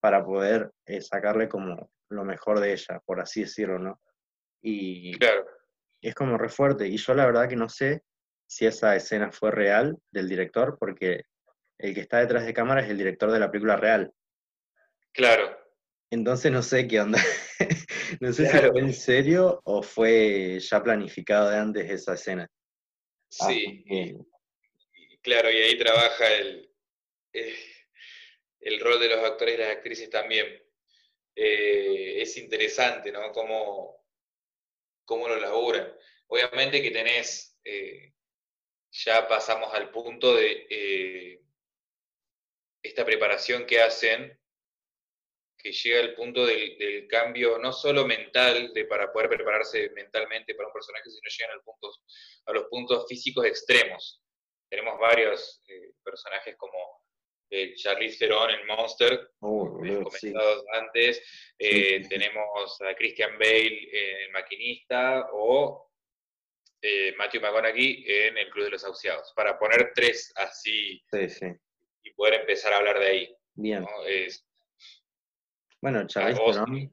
para poder eh, sacarle como lo mejor de ella, por así decirlo, ¿no? Y claro. es como re fuerte. Y yo la verdad que no sé si esa escena fue real del director, porque el que está detrás de cámara es el director de la película real. Claro. Entonces no sé qué onda. (laughs) no sé si fue en serio o fue ya planificado de antes esa escena. Sí. claro, y ahí trabaja el, eh, el, rol de los actores y las actrices también. Eh, es interesante, ¿no? Cómo, cómo lo laburan. Obviamente que tenés eh, ya pasamos al punto de eh, esta preparación que hacen, que llega al punto del, cambio no solo mental, de para poder prepararse mentalmente para un personaje, sino llegan al punto, a los puntos físicos extremos. Tenemos varios eh, personajes como el Charlize Theron en Monster, oh, comentados antes, eh, tenemos a Christian Bale en El Maquinista, o eh, Matthew McConaughey en El Club de los Auciados, para poner tres así y poder empezar a hablar de ahí. Bien. bueno, Charlize Theron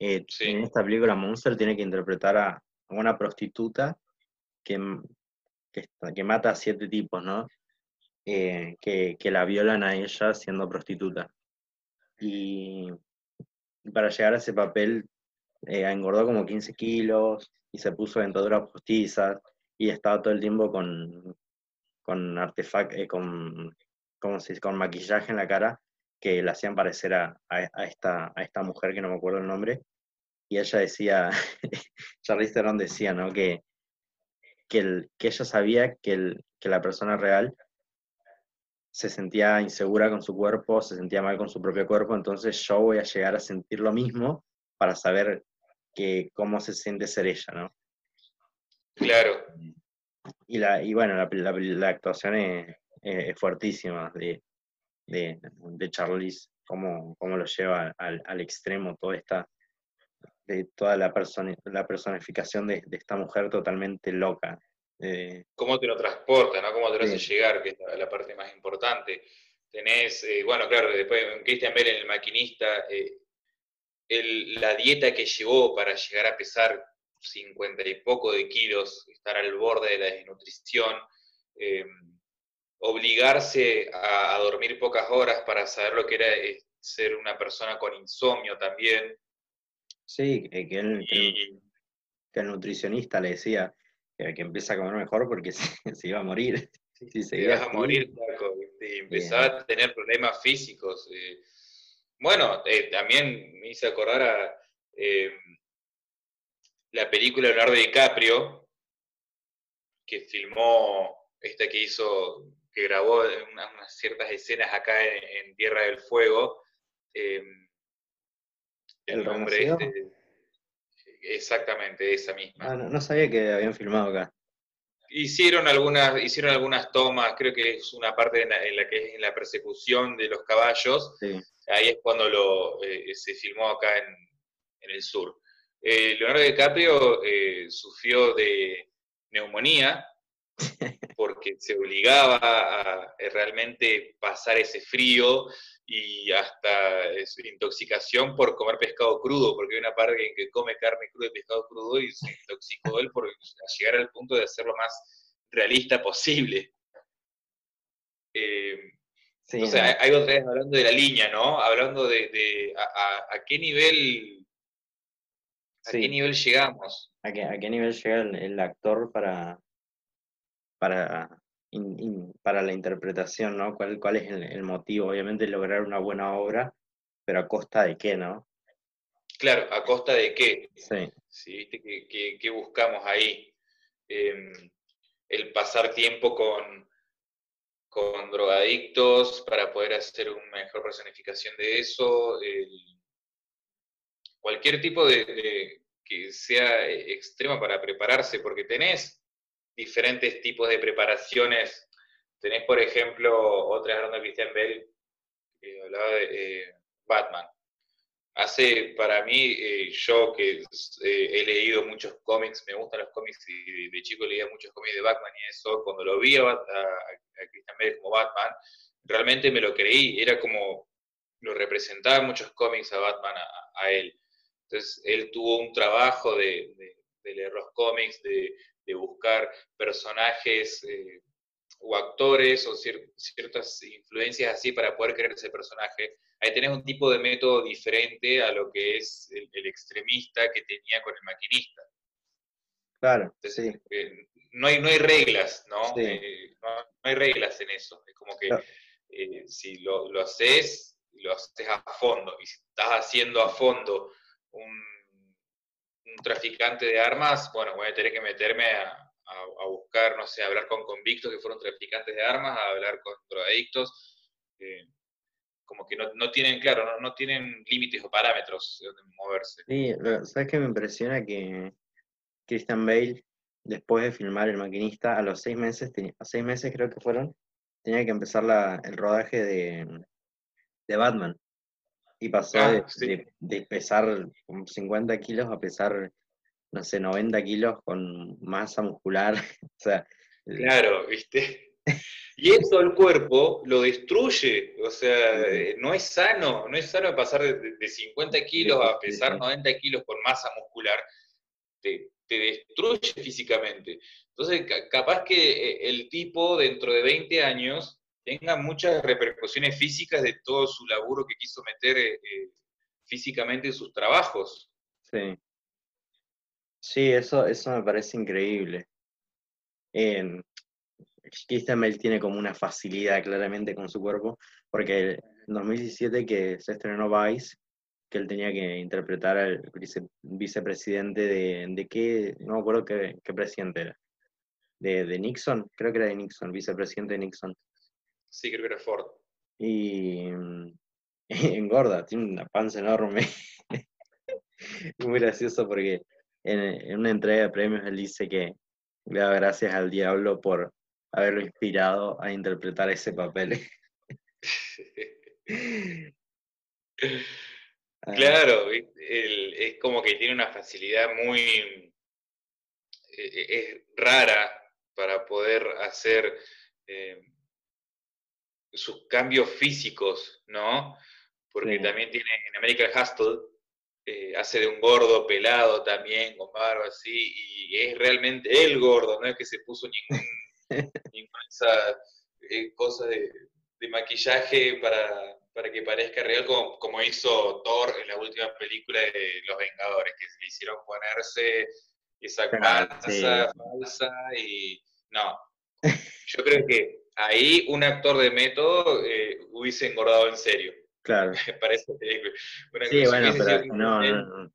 eh, en esta película Monster tiene que interpretar a una prostituta que, que, mata a siete tipos, ¿no? Eh, que, que, la violan a ella siendo prostituta. Y para llegar a ese papel engordó como 15 kilos, y se puso dentaduras postizas y estaba todo el tiempo con, con artefactos, eh, con, con maquillaje en la cara que le hacían parecer a, a, esta, a esta mujer que no me acuerdo el nombre. Y ella decía, (laughs) Charlize Theron decía, ¿no? Que, que, el, que ella sabía que, el, que la persona real se sentía insegura con su cuerpo, se sentía mal con su propio cuerpo, entonces yo voy a llegar a sentir lo mismo para saber que cómo se siente ser ella, ¿no? Claro. Y, la, y bueno, la, la, actuación es, es, fuertísima de, de, de Charlize, cómo, cómo, lo lleva al, al, extremo toda esta, de toda la, persona, la personificación de, de, esta mujer totalmente loca. Eh, cómo te lo transporta, ¿no? Cómo te lo hace llegar, que es la, parte más importante. Tenés, eh, bueno, claro, después Christian Bale en El Maquinista, eh, la dieta que llevó para llegar a pesar 50 y poco de kilos, estar al borde de la desnutrición, eh, obligarse a, dormir pocas horas para saber lo que era eh, ser una persona con insomnio también. Sí, que, el, que, el, nutricionista le decía que, que empieza a comer mejor porque (laughs) se, iba a morir. Si se ibas a morir, y empezaba a tener problemas físicos. Eh, bueno, eh, también me hice acordar a eh, la película de Leonardo DiCaprio, que filmó esta que hizo, que grabó unas, ciertas escenas acá en, Tierra del Fuego. Em, el, nombre este, exactamente, esa misma. Ah, no, sabía que habían filmado acá. Hicieron algunas, hicieron algunas tomas, creo que es una parte en la, que es en la persecución de los caballos. Ahí es cuando lo, eh, se filmó acá en, en el sur. Eh, Leonardo DiCaprio eh, sufrió de neumonía (laughs) porque se obligaba a eh, realmente pasar ese frío y hasta intoxicación por comer pescado crudo, porque hay una parte en que come carne cruda y pescado crudo y se intoxicó él por llegar al punto de hacerlo más realista posible. Entonces, hay otra vez hablando de la línea, ¿no? Hablando de, a, qué nivel ¿A qué nivel llegamos? ¿A qué, a qué nivel llega el, actor para, para, para la interpretación, ¿no? ¿Cuál, cuál es el, motivo? Obviamente lograr una buena obra, pero a costa de qué, ¿no? Claro, a costa de qué. Sí. ¿Sí? ¿Qué, buscamos ahí? Em, el pasar tiempo con, con drogadictos para poder hacer una mejor personificación de eso, cualquier tipo de, que sea eh, extrema para prepararse, porque tenés diferentes tipos de preparaciones. Tenés, por ejemplo, otra de Christian Bell, que hablaba de eh, Batman. Hace, para mí, eh, yo que he leído muchos cómics, me gustan los cómics y de, chico leía muchos cómics de Batman y eso, cuando lo vi a, Christian Bell como Batman, realmente me lo creí, era como, lo representaba muchos cómics a Batman a él. Entonces, él tuvo un trabajo de, leer los cómics, de, buscar personajes eh, o actores o ciertas influencias así para poder crear ese personaje. Ahí tenés un tipo de método diferente a lo que es el, extremista que tenía con el maquinista. Claro, sí. Eh, no, hay, no hay reglas, ¿no? Eh, ¿no? hay reglas en eso. Es como que si lo, lo haces, lo haces a fondo. Y si estás haciendo a fondo un, traficante de armas, bueno, voy a tener que meterme a, buscar, no sé, hablar con convictos que fueron traficantes de armas, a hablar con drogadictos, eh, como que no, tienen, claro, no, tienen límites o parámetros de moverse. Sí, ¿sabes qué me impresiona? Que Christian Bale, después de filmar El Maquinista, a los seis meses, a seis meses creo que fueron, tenía que empezar el rodaje de, de Batman. Y pasó ah, de, pesar 50 kilos a pesar, no sé, 90 kilos con masa muscular. (laughs) o sea, claro, ¿viste? Y eso el cuerpo lo destruye, o sea, no es sano, no es sano pasar de, 50 kilos a pesar 90 kilos con masa muscular, te, te destruye físicamente. Entonces, capaz que eh, el tipo dentro de 20 años tenga muchas repercusiones físicas de todo su laburo que quiso meter eh, eh, físicamente en sus trabajos. Sí. Sí, eso, eso me parece increíble. Eh, Christian tiene como una facilidad claramente con su cuerpo, porque en 2017 que se estrenó Vice, que él tenía que interpretar al vicepresidente de, de qué, no me acuerdo qué, presidente era, de, de, Nixon, creo que era de Nixon, vicepresidente de Nixon. Sí, creo que era Ford. Y, (laughs) engorda, tiene una panza enorme. (laughs) Muy gracioso porque en, una entrega de premios él dice que le da gracias al diablo por haberlo inspirado a interpretar ese papel. (laughs) Ah. claro, es como que tiene una facilidad muy e, e, es rara para poder hacer eh, sus cambios físicos, ¿no? Porque también tiene en American Hustle, eh, hace de un gordo pelado también, con barba así, y es realmente el gordo, no es que se puso ningún, esa eh, cosa de, maquillaje para, para, que parezca real, como, como, hizo Thor en la última película de Los Vengadores, que le hicieron ponerse esa panza falsa y no. Yo creo que ahí un actor de método eh, hubiese engordado en serio. Claro. (laughs) Parece sí, bueno, pero no, no, no.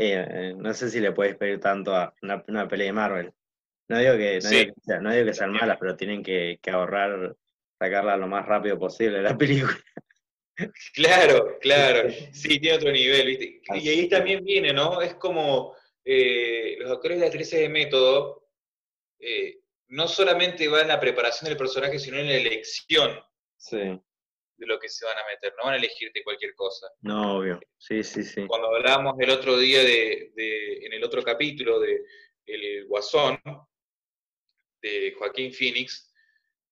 Eh, no sé si le puedes pedir tanto a una, pelea de Marvel. No digo que, no Sí. digo que, sea- no digo que sean malas, pero tienen que, que ahorrar, sacarla lo más rápido posible la (laughs) película. Claro, claro. Sí, tiene otro nivel, ¿viste? Y ahí también viene, ¿no? Es como eh, los actores y actrices de método, eh, no solamente va en la preparación del personaje, sino en la elección Sí, de lo que se van a meter. No van a elegirte cualquier cosa. no, obvio. Sí, sí, sí. Cuando hablábamos el otro día de, de- en el otro capítulo de El Guasón, de Joaquín Phoenix,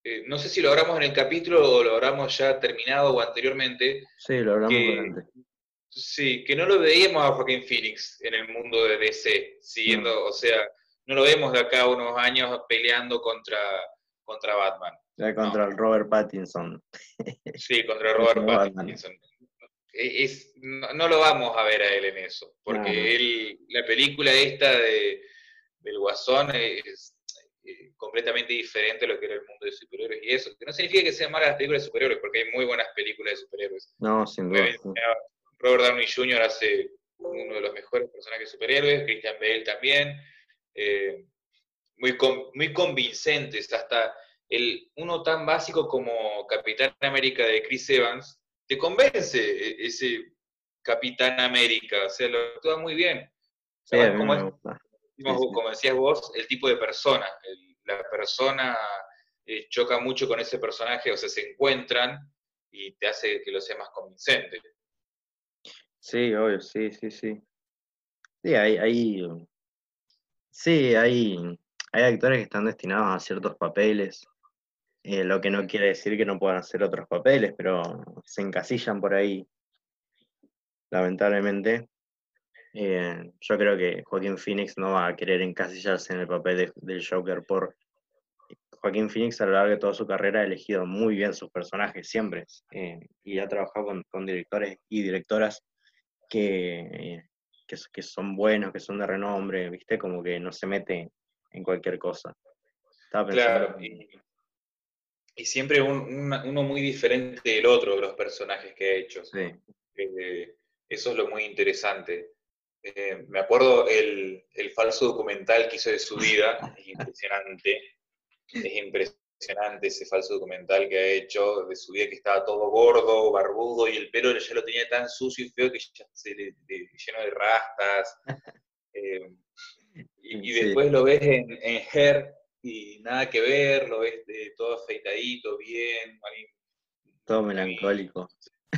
eh, no sé si lo hablamos en el capítulo o lo hablamos ya terminado o anteriormente, Sí, lo hablamos que- durante. Sí, que no lo veíamos a Joaquín Phoenix en el mundo de DC, siguiendo, o sea, no lo vemos de acá a unos años peleando contra, contra Batman. Ya contra el Robert Pattinson. Sí, contra (laughs) Robert Contra. Pattinson. E- Es, no, no lo vamos a ver a él en eso, porque no. él, la película esta de, del Guasón es eh, completamente diferente a lo que era el mundo de superhéroes y eso, que no significa que sean malas las películas de superhéroes, porque hay muy buenas películas de superhéroes. No, sin duda. Robert Downey Jr. hace uno de los mejores personajes superhéroes, Christian Bale también, eh, muy, con- muy convincentes, hasta el, uno tan básico como Capitán América de Chris Evans, te convence e- ese Capitán América, o sea, lo actúa muy bien. Como, es- como decías vos, el tipo de persona, el- la persona eh, choca mucho con ese personaje, o sea, se encuentran y te hace que lo sea más convincente. Sí, obvio, sí, sí, sí. Sí, hay, hay, sí, hay, hay actores que están destinados a ciertos papeles, eh, lo que no quiere decir que no puedan hacer otros papeles, pero se encasillan por ahí, lamentablemente. Eh, yo creo que Joaquín Phoenix no va a querer encasillarse en el papel de- del Joker por... Joaquín Phoenix a lo largo de toda su carrera ha elegido muy bien sus personajes, siempre, eh, y ha trabajado con, con directores y directoras que, que, que son buenos, que son de renombre, ¿viste? Como que no se mete en cualquier cosa. Estaba pensando Claro, y, y siempre un- una- uno muy diferente del otro de los personajes que ha hecho. Sí, Eh, eso es lo muy interesante. Eh, me acuerdo el, el falso documental que hizo de su vida, es impresionante, es impresionante ese falso documental que ha hecho de su vida, que estaba todo gordo, barbudo, y el pelo ya lo tenía tan sucio y feo que ya se le, le- lleno de rastas. Eh, y, y Sí. después lo ves en, en Her y nada que ver, lo ves de todo afeitadito, bien, todo muy, melancólico.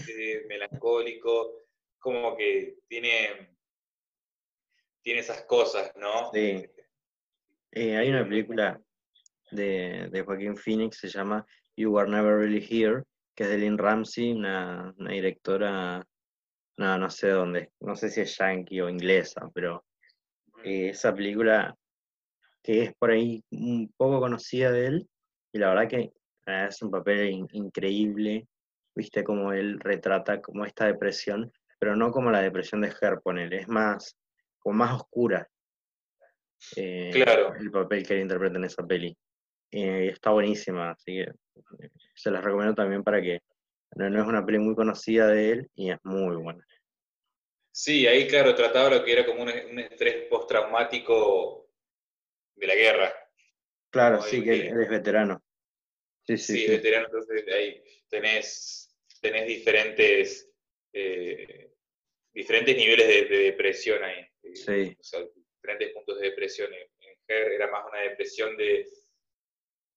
eh, melancólico, como que tiene, tiene esas cosas, ¿no? Sí. Eh, hay una película de, de Joaquín Phoenix, se llama You Were Never Really Here, que es de Lynn Ramsey, una, una directora, no, no sé dónde, no sé si es yankee o inglesa, pero eh, esa película que es por ahí un poco conocida de él, y la verdad que eh, es un papel in- increíble, viste cómo él retrata como esta depresión, pero no como la depresión de Her, ponele, es más, como más oscura eh, Claro. el papel que él interpreta en esa peli. Eh, está buenísima, así que eh, se las recomiendo también para que no, no es una peli muy conocida de él y es muy buena. Sí, ahí claro, trataba lo que era como un, un estrés postraumático de la guerra. Claro, Como sí, que él, es veterano. Sí, sí, Sí, sí. veterano, entonces ahí tenés, tenés diferentes, eh, diferentes niveles de, de depresión ahí. eh, Sí. O sea, diferentes puntos de depresión. En Her era más una depresión de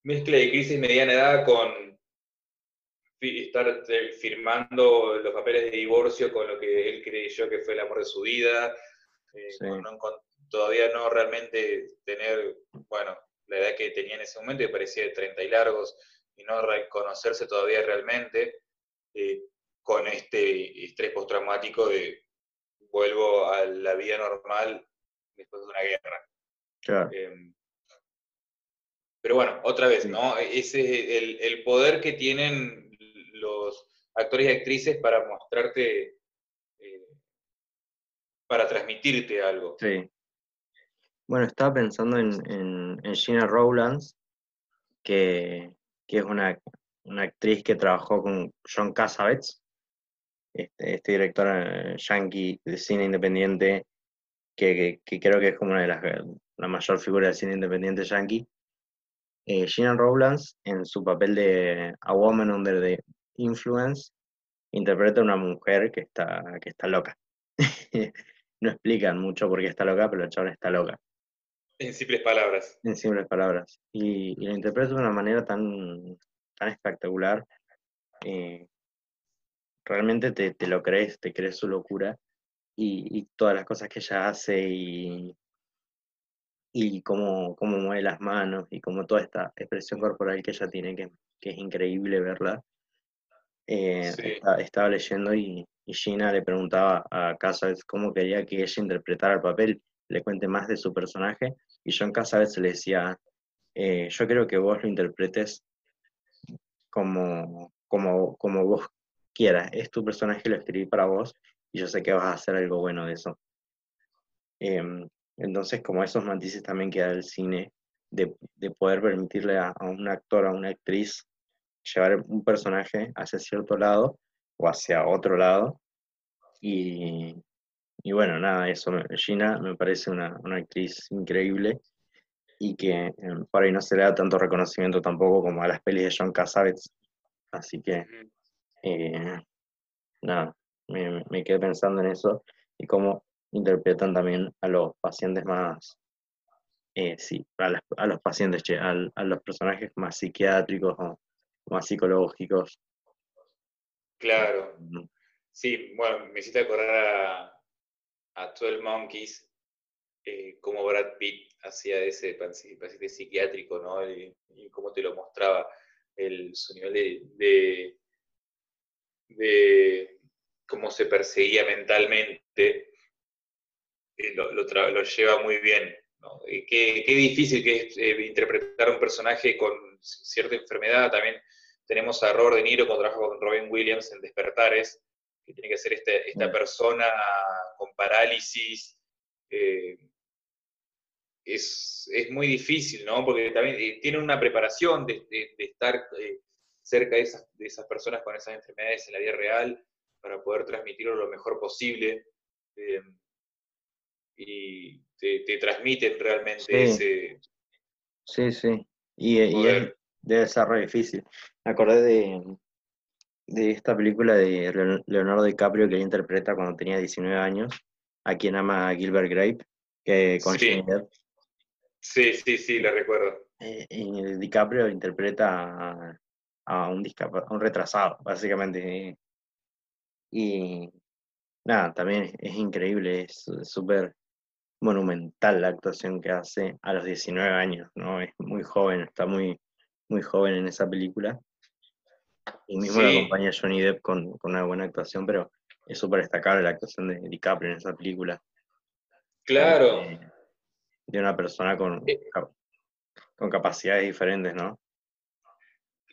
mezcla de crisis mediana edad con estar eh, firmando los papeles de divorcio con lo que él creyó que fue el amor de su vida, eh, Sí. con todavía no realmente tener, bueno, la edad que tenía en ese momento, que parecía de 30 y largos, y no reconocerse todavía realmente, eh, con este estrés postraumático de vuelvo a la vida normal después de una guerra. Claro. Eh, pero bueno, otra vez. ¿no? Ese es el, el poder que tienen los actores y actrices para mostrarte, eh, para transmitirte algo. Sí. Bueno, estaba pensando en, en, en Gina Rowlands, que, que es una, una actriz que trabajó con John Cassavetes, este, este director eh, yankee de cine independiente, que, que creo que es como una de las la mayor figura del cine independiente yankee. Eh, Gina Rowlands, en su papel de A Woman Under the Influence, interpreta a una mujer que está, que está loca. (laughs) no explican mucho por qué está loca, pero la chabona está loca. En simples palabras. En simples palabras. Y, y lo interpreta de una manera tan, tan espectacular. eh, realmente te, te lo crees, te crees su locura y, y todas las cosas que ella hace y, y cómo, cómo mueve las manos y como toda esta expresión corporal que ella tiene, que, que es increíble verla. Eh, Sí. estaba leyendo y, y Gina le preguntaba a Cassavetes cómo quería que ella interpretara el papel, le cuente más de su personaje, y John Cassavetes le decía, eh, yo creo que vos lo interpretes como, como, como vos quieras, es tu personaje, lo escribí para vos, y yo sé que vas a hacer algo bueno de eso. Em, entonces, como esos matices también que da el cine, de, de poder permitirle a, un actor, a una actriz, llevar un personaje hacia cierto lado o hacia otro lado. Y, y bueno, nada, eso, Gina me parece una, una actriz increíble y que em, por ahí no se le da tanto reconocimiento tampoco como a las pelis de John Cassavetes. Así que. Eh, nada, me, me quedé pensando en eso y cómo interpretan también a los pacientes más, eh, sí, a, las- a los pacientes, che, a los personajes más psiquiátricos o más psicológicos. Claro. Sí, bueno, me hiciste acordar a, a 12 Monkeys, eh, como Brad Pitt hacía de ese paci- paciente psiquiátrico, ¿no? Y, y cómo te lo mostraba el, su nivel de, de, de cómo se perseguía mentalmente, eh, lo, lo lleva muy bien. qué, qué difícil que es eh, interpretar un personaje con cierta enfermedad. También tenemos a Robert De Niro cuando trabaja con Robin Williams en Despertares, que tiene que ser este- esta Mm. persona con parálisis. eh, es, es muy difícil, ¿no? Porque también eh, tiene una preparación de, de- de estar eh, cerca de esas, de esas personas con esas enfermedades en la vida real para poder transmitirlo lo mejor posible. eh, y te, te transmiten realmente Sí. ese Sí, sí. Y, y es- debe ser re difícil. Me acordé de, de esta película de Leon- Leonardo DiCaprio que él interpreta cuando tenía 19 años, a quien ama Gilbert Grape, que con Sí. Sí, sí, sí, lo recuerdo. Eh, y DiCaprio interpreta a, a un, a un retrasado, básicamente. Y nada, también es, increíble, es súper monumental la actuación que hace a los 19 años, ¿no? Es muy joven, está muy, muy joven en esa película. Y mismo lo Sí. acompaña Johnny Depp con, con una buena actuación, pero es súper destacable la actuación de DiCaprio en esa película. Claro. Eh, de una persona con, Eh. con capacidades diferentes, ¿no?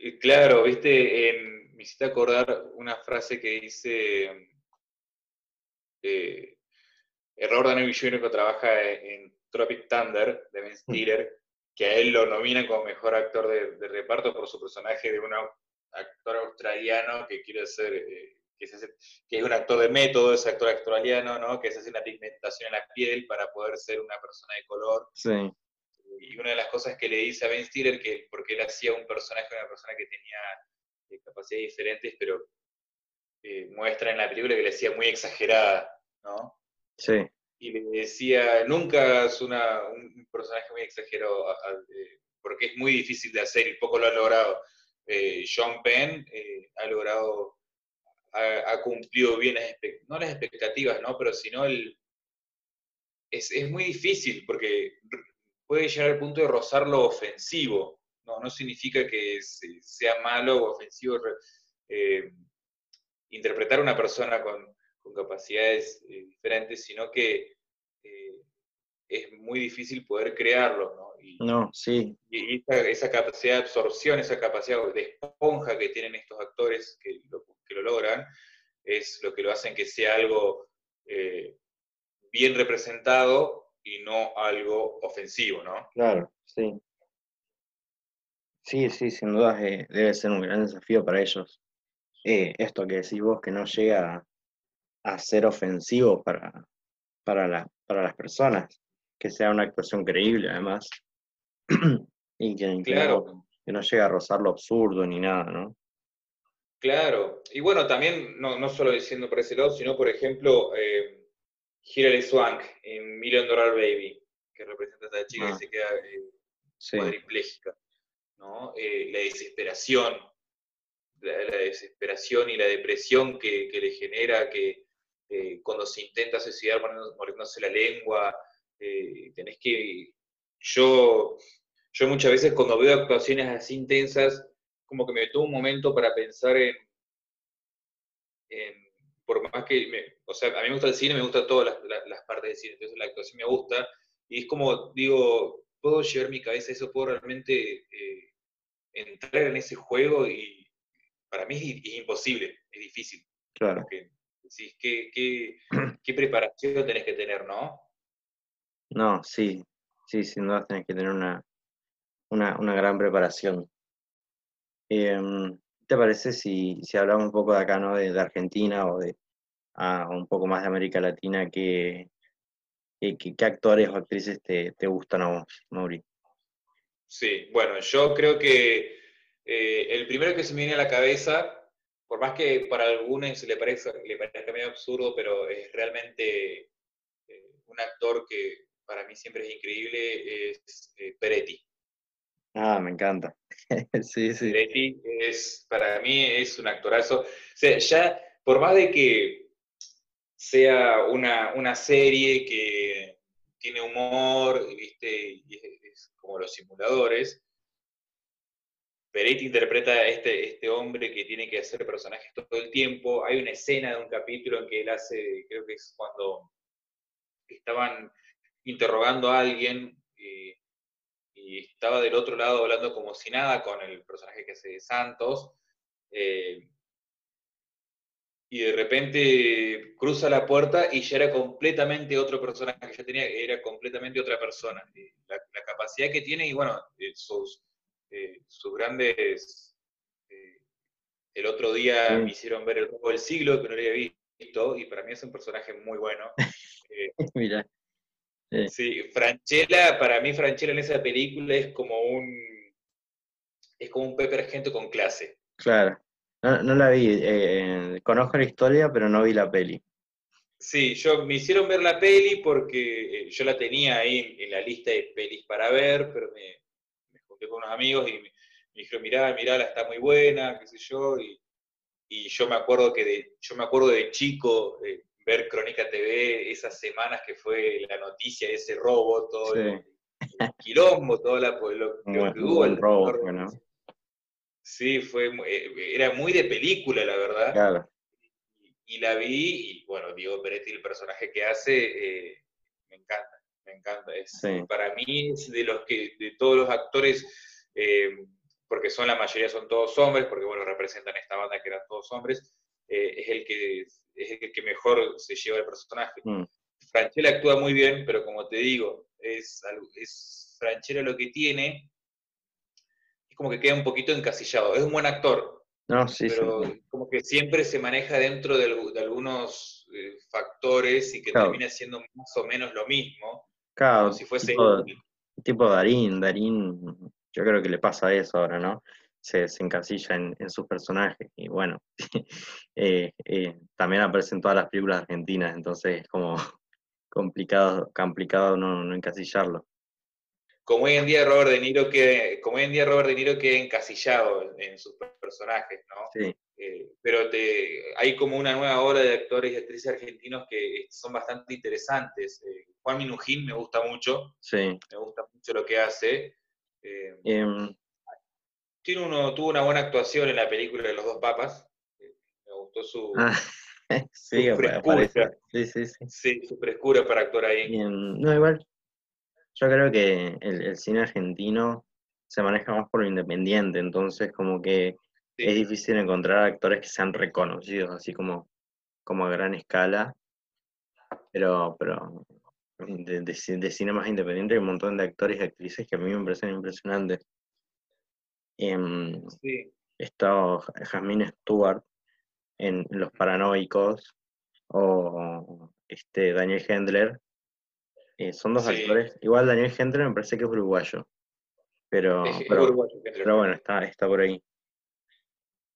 Eh, Claro, viste, me hiciste acordar una frase que dice eh, Robert Downey Jr. que trabaja en Tropic Thunder de Ben Stiller, que a él lo nominan como mejor actor de, reparto por su personaje de un actor australiano que quiere ser, eh, que, se hace- que es un actor de método, ese actor australiano, ¿no? Que se hace una pigmentación en la piel para poder ser una persona de color. Sí, Y una de las cosas que le dice a Ben Stiller, que porque él hacía un personaje, una persona que tenía eh, capacidades diferentes, pero eh, muestra en la película que le hacía muy exagerada, ¿no? sí, Y le decía, nunca es una, un personaje muy exagerado, a- a- eh, porque es muy difícil de hacer y poco lo ha logrado. John Penn ha logrado, ha, ha cumplido bien las, no las expectativas, ¿no? Pero sino el... Es, es muy difícil porque puede llegar al punto de rozar lo ofensivo. No, no significa que se- sea malo o ofensivo eh, interpretar a una persona con, con capacidades eh, diferentes, sino que eh, es muy difícil poder crearlo, ¿no? Y, no, sí, y esa, esa capacidad de absorción, esa capacidad de esponja que tienen estos actores que lo, que lo logran, es lo que lo hacen que sea algo bien representado y no algo ofensivo, ¿no? claro, sí. Sí, sí, sin duda eh, debe ser un gran desafío para ellos. Eh, esto que decís vos, que no llega a, a ser ofensivo para, para, la, para las personas, que sea una actuación creíble además, (clears throat) y que, que Claro. no, que no llegue a rozar lo absurdo ni nada, ¿no? Claro, y bueno, también, no, no solo diciendo por ese lado, sino por ejemplo, eh, Hilary Swank en Million Dollar Baby, que representa a esta chica Ah. que se queda eh, Sí, ¿no? Eh, la desesperación, la, la desesperación y la depresión que, que le genera que eh, cuando se intenta suicidar mordiéndose la lengua, eh, tenés que... Yo, yo muchas veces cuando veo actuaciones así intensas, como que me tomo un momento para pensar en, en- por más que, me- o sea, a mí me gusta el cine, me gustan todas las, las- las partes del cine, entonces la actuación me gusta, y es como, digo, puedo llevar mi cabeza a eso, puedo realmente eh, entrar en ese juego y para mí es, es imposible, es difícil. claro. Porque ¿qué, qué, qué preparación tenés que tener, no? No, sí, sí, sin duda tenés que tener una, una, una gran preparación. Em, ¿te parece si, si hablamos un poco de acá, ¿no? De, Argentina o de ah, un poco más de América Latina, ¿qué, qué, qué- qué actores o actrices te, te gustan a vos, Mauri? Sí, bueno, yo creo que eh, el primero que se me viene a la cabeza, por más que para algunos le parezca, le parezca medio absurdo, pero es realmente eh, un actor que para mí siempre es increíble, es eh, Peretti. Ah, me encanta. (laughs) Sí, sí. Peretti es, para mí es un actorazo. O sea, ya, por más de que sea una, una serie que tiene humor, ¿viste? Y es, es como los simuladores, Peretti interpreta a este, este hombre que tiene que hacer personajes todo el tiempo. Hay una escena de un capítulo en que él hace, creo que es cuando estaban interrogando a alguien eh, y estaba del otro lado hablando como si nada con el personaje que hace Santos. eh, y de repente cruza la puerta y ya era completamente otro personaje que ya tenía, era completamente otra persona. Eh, La, la capacidad que tiene y bueno, eh, sus, eh, sus grandes... eh, el otro día Sí. me hicieron ver el robo del siglo, que no lo había visto, y para mí es un personaje muy bueno. (laughs) Eh, Mira. Sí, Franchella, para mí Franchella en esa película es como un es como un Pepe Argento con clase. Claro. No, no la vi. eh, conozco la historia, pero no vi la peli. Sí, yo me hicieron ver la peli porque eh, yo la tenía ahí en, en la lista de pelis para ver, pero me, me junté con unos amigos y me, me dijeron, mirá, mirá, la está muy buena, qué sé yo, y, y yo me acuerdo que de, yo me acuerdo de chico eh, ver Crónica TV esas semanas que fue la noticia de ese robo, todo Sí. el, el quilombo, todo la, lo, lo que hubo. el- robo. Sí, fue, eh, era muy de película, la verdad. Claro. Y, y la vi, y bueno, Diego Peretti, el personaje que hace, eh, me encanta, me encanta. Es, Sí. Para mí es de los que, de todos los actores, eh, porque son la mayoría son todos hombres, porque bueno, representan esta banda que eran todos hombres, eh, es el que es el que mejor se lleva el personaje. Mm. Franchella actúa muy bien, pero como te digo, es, es Franchella lo que tiene, es como que queda un poquito encasillado. Es un buen actor, No, sí, sí. pero como que siempre se maneja dentro de, algu- de algunos eh, factores y que Claro. termina siendo más o menos lo mismo, Claro, como si fuese tipo Darín, Darín, yo creo que le pasa eso ahora, ¿no? Se, se encasilla en, en sus personajes y bueno, (laughs) eh, eh, también aparece en todas las películas argentinas, entonces es como (laughs) complicado, complicado no, no encasillarlo. Como hoy en día Robert De Niro que como hoy en día Robert De Niro queda encasillado en, en sus personajes, ¿no? Sí, Eh, pero te, hay como una nueva ola de actores y actrices argentinos que son bastante interesantes. Eh, Juan Minujín me gusta mucho, sí. me gusta mucho lo que hace. Eh, Em, tiene uno, tuvo una buena actuación en la película de los dos papas. Me gustó su, ah, (laughs) sí, Su frescura. Sí, sí, sí. sí, su frescura para actuar ahí. No, igual, yo creo que el, el cine argentino se maneja más por lo independiente, entonces como que Sí. es difícil encontrar actores que sean reconocidos, así como, como a gran escala, pero, pero de, de cine más independiente hay un montón de actores y actrices que a mí me parecen impresionantes. Em, Sí, está Jasmine Stewart en Los Paranoicos, o este, Daniel Hendler. Eh, son dos Sí. actores. Igual Daniel Hendler me parece que es uruguayo. Pero, Es- es pero, uruguayo, Hendler. pero bueno, está, está por ahí.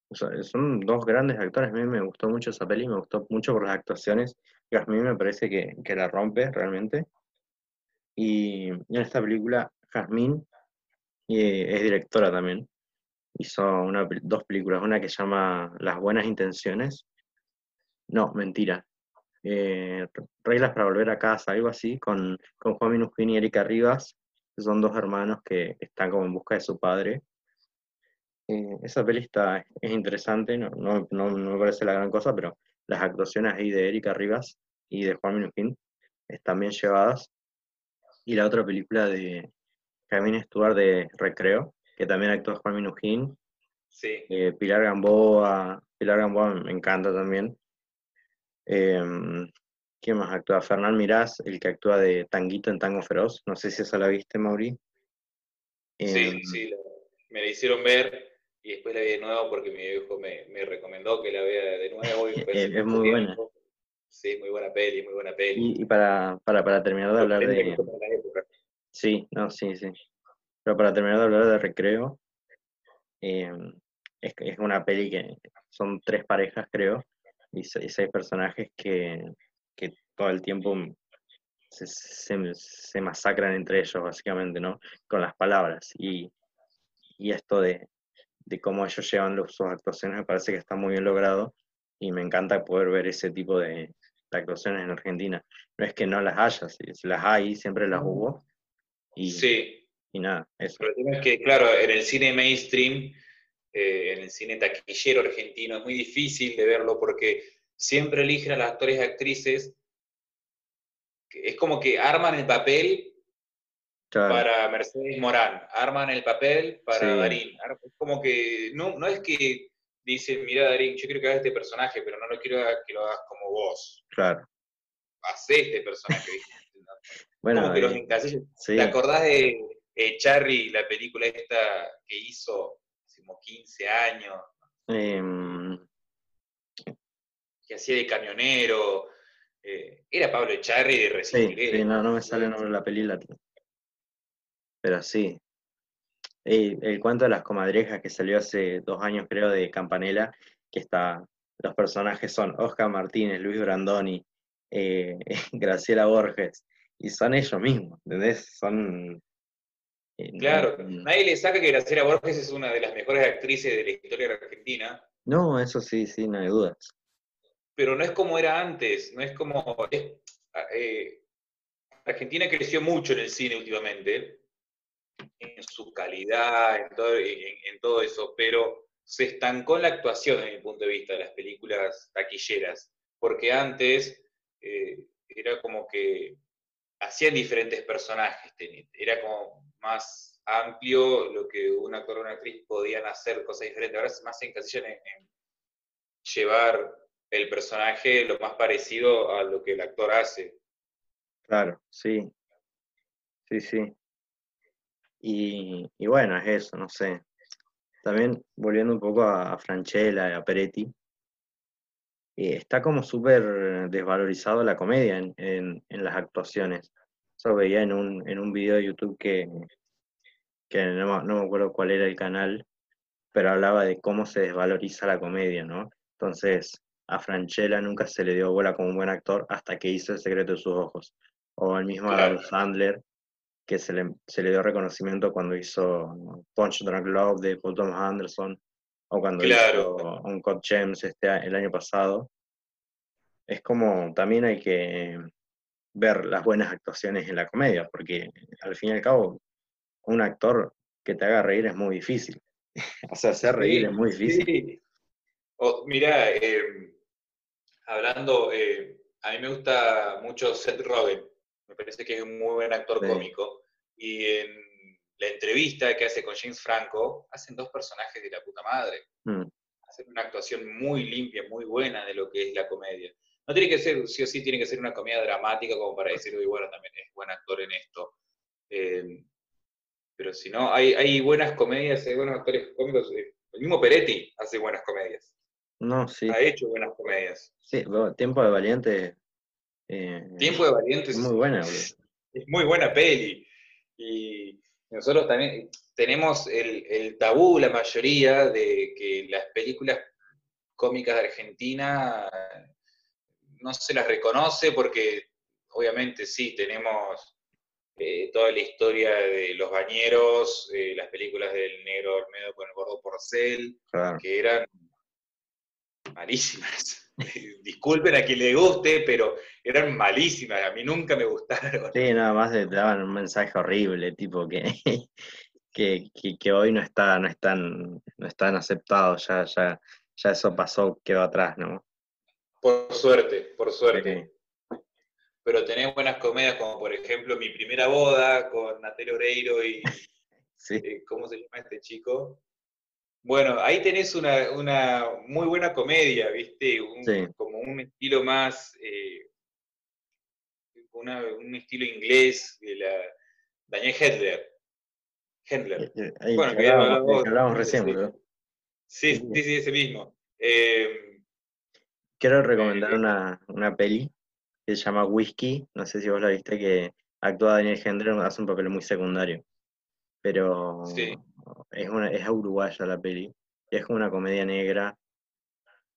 O sea, son dos grandes actores. A mí me gustó mucho esa peli, me gustó mucho por las actuaciones. Jasmine me parece que, que la rompe realmente. Y en esta película, Jasmine eh, es directora también. Hizo una, dos películas, una que se llama Las Buenas Intenciones. No, mentira. Eh, Reglas para Volver a Casa, algo así, con, con Juan Minujín y Erika Rivas, son dos hermanos que están como en busca de su padre. Eh, esa peli es interesante, no, no, no, no me parece la gran cosa, pero las actuaciones ahí de Erika Rivas y de Juan Minujín están bien llevadas. Y la otra película de Camille Stuart de Recreo, que también actúa Juan Minujín, Sí. eh, Pilar Gamboa, Pilar Gamboa me encanta también. Em, ¿quién más actúa? Fernán Mirás, el que actúa de Tanguito en Tango Feroz. No sé si esa la viste, Mauri. Sí, Em, sí, me la hicieron ver y después la vi de nuevo porque mi viejo me, me recomendó que la vea de nuevo. Y (laughs) Es- muy buena. Sí, muy buena peli, muy buena peli. Y, y para, para, para terminar de hablar de... justo para la época. Sí, no, sí, sí. Pero para terminar de hablar de Recreo, em, es, una peli que son tres parejas, creo, y se- y seis personajes que, que todo el tiempo se, se- se masacran entre ellos, básicamente, ¿no? Con las palabras. Y, y esto de, de cómo ellos llevan los- sus actuaciones me parece que está muy bien logrado y me encanta poder ver ese tipo de, de actuaciones en Argentina. No es que no las haya, si, si las hay, siempre las hubo. Y, Sí, y nada, eso. pero el tema es que, claro, en el cine mainstream, eh, en el cine taquillero argentino, es muy difícil de verlo porque siempre eligen a las actores y actrices. Es como que arman el papel Claro, para Mercedes Morán, arman el papel para Sí. Darín. Ar- Es como que no, no es que dicen, mira Darín, yo quiero que hagas este personaje, pero no lo quiero que lo hagas como vos. claro. Hacé este personaje. (laughs) Bueno, como que los eh, encasillan. sí, ¿Te acordás de eh, Charry, la película esta que hizo hace como 15 años, em, que hacía de camionero? Eh, era Pablo Charry de sí, Recién sí, no, no me sale el nombre de la película. Pero sí. El, el cuento de las comadrejas que salió hace dos años, creo, de Campanella, que está, los personajes son Oscar Martínez, Luis Brandoni, eh, (laughs) Graciela Borges, y son ellos mismos, ¿entendés? Son... eh, Claro, no- nadie le saca que Graciela Borges es una de las mejores actrices de la historia de Argentina, No, eso sí, sí, no hay dudas. pero no es como era antes, no es como... eh, Argentina creció mucho en el cine últimamente, en su calidad, en todo, en- en todo eso, pero se estancó en la actuación desde mi punto de vista de las películas taquilleras, porque antes eh, era como que hacían diferentes personajes, era como más amplio lo que un actor o una actriz podían hacer, cosas diferentes, ahora más se encasillan en, en llevar el personaje lo más parecido a lo que el actor hace. Claro, sí. Sí, sí. Y, y bueno, es eso, no sé. También volviendo un poco a, a Francella y a Peretti, está como súper desvalorizado la comedia en, en- en las actuaciones. Eso veía en un, en un video de YouTube que, que no, no me acuerdo cuál era el canal, pero hablaba de cómo se desvaloriza la comedia, ¿no? Entonces, a Francella nunca se le dio bola como un buen actor hasta que hizo El secreto de sus ojos. O el mismo Claro. Adam Sandler, que se le, se le dio reconocimiento cuando hizo. Punch Drunk Love de Paul Thomas Anderson, o cuando Claro. hizo Uncut Gems este, el año pasado. Es como, también hay que ver las buenas actuaciones en la comedia, porque al fin y al cabo, un actor que te haga reír es muy difícil. (laughs) o sea, hacer reír Sí, es muy difícil. sí. Mirá, eh, hablando, eh, a mí me gusta mucho Seth Rogen, me parece que es un muy buen actor Sí. cómico, y en la entrevista que hace con James Franco, hacen dos personajes de la puta madre, Mm, hacen una actuación muy limpia, muy buena de lo que es la comedia. No tiene que ser, sí o sí, tiene que ser una comedia dramática como para decir, uy, bueno, también es buen actor en esto. Eh, pero si no, hay, hay buenas comedias, hay buenos actores cómicos. eh, El mismo Peretti hace buenas comedias, No, sí. ha hecho buenas comedias. Sí, bueno, Tiempo de Valiente Eh, Tiempo de Valientes es muy buena, boludo. es muy buena peli. Y nosotros también tenemos el, el tabú, la mayoría, de que las películas cómicas de Argentina no se las reconoce porque obviamente sí, tenemos eh, toda la historia de los bañeros, eh, las películas del negro Olmedo con el gordo Porcel, Claro. que eran malísimas. (laughs) Disculpen a quien le guste, pero eran malísimas. A mí nunca me gustaron. Sí, nada más te daban un mensaje horrible, tipo que, (laughs) que, que, que hoy no está, no están, no están aceptados, ya, ya, ya eso pasó, quedó atrás, ¿no? Por suerte, por suerte. Sí. Pero tenés buenas comedias como por ejemplo Mi Primera Boda con Natalia Oreiro y (laughs) Sí, eh, ¿cómo se llama este chico? Bueno, ahí tenés una, una muy buena comedia, ¿viste? Un- Sí. Como un estilo más, eh, una- un estilo inglés de la Daniel Hedler. Hedler. Eh, eh, ahí Bueno, que hablamos- recién, sí. boludo. Sí, sí, sí, ese mismo. Eh, Quiero recomendar Eh, una, una peli que se llama Whisky, no sé si vos la viste, que actúa Daniel Hendler, hace un papel muy secundario, pero Sí. Es, una, es uruguaya la peli, y es como una comedia negra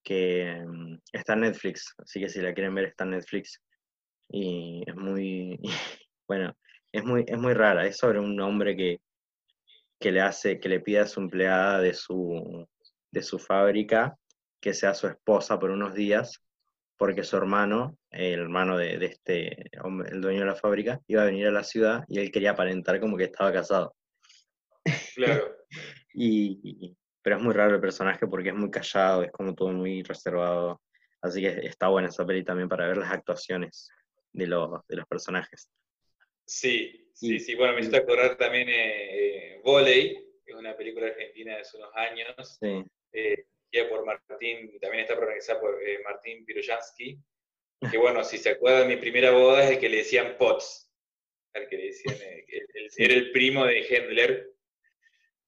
que mm, está en Netflix, así que si la quieren ver está en Netflix, y es muy, (laughs) bueno, es muy, es muy rara, es sobre un hombre que, que le hace, que le pide a su empleada de su, de su fábrica que sea su esposa por unos días, porque su hermano, el hermano de, este el dueño de la fábrica, iba a venir a la ciudad y él quería aparentar como que estaba casado. Claro. Y, (laughs) y- pero es muy raro el personaje porque es muy callado, es como todo muy reservado. Así que está buena esa peli también para ver las actuaciones de los, de los personajes. Sí, sí, sí. Bueno, me hizo acordar también eh, eh, Volley, que es una película argentina de hace unos años, Sí, eh, por Martín, también está protagonizada por eh, Martín Piroyansky, que (laughs) bueno, si se acuerdan, mi primera boda es el que le decían Potts, al que le decían, eh, el- era el primo de Hendler.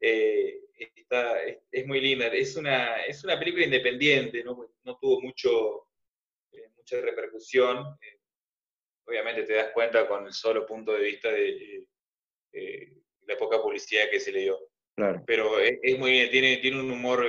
Eh, está- es, es muy linda, es una, es una película independiente, no, no tuvo mucho, eh, mucha repercusión. eh, obviamente te das cuenta con el solo punto de vista de la poca publicidad que se le dio claro. pero es, es muy bien, tiene, tiene un humor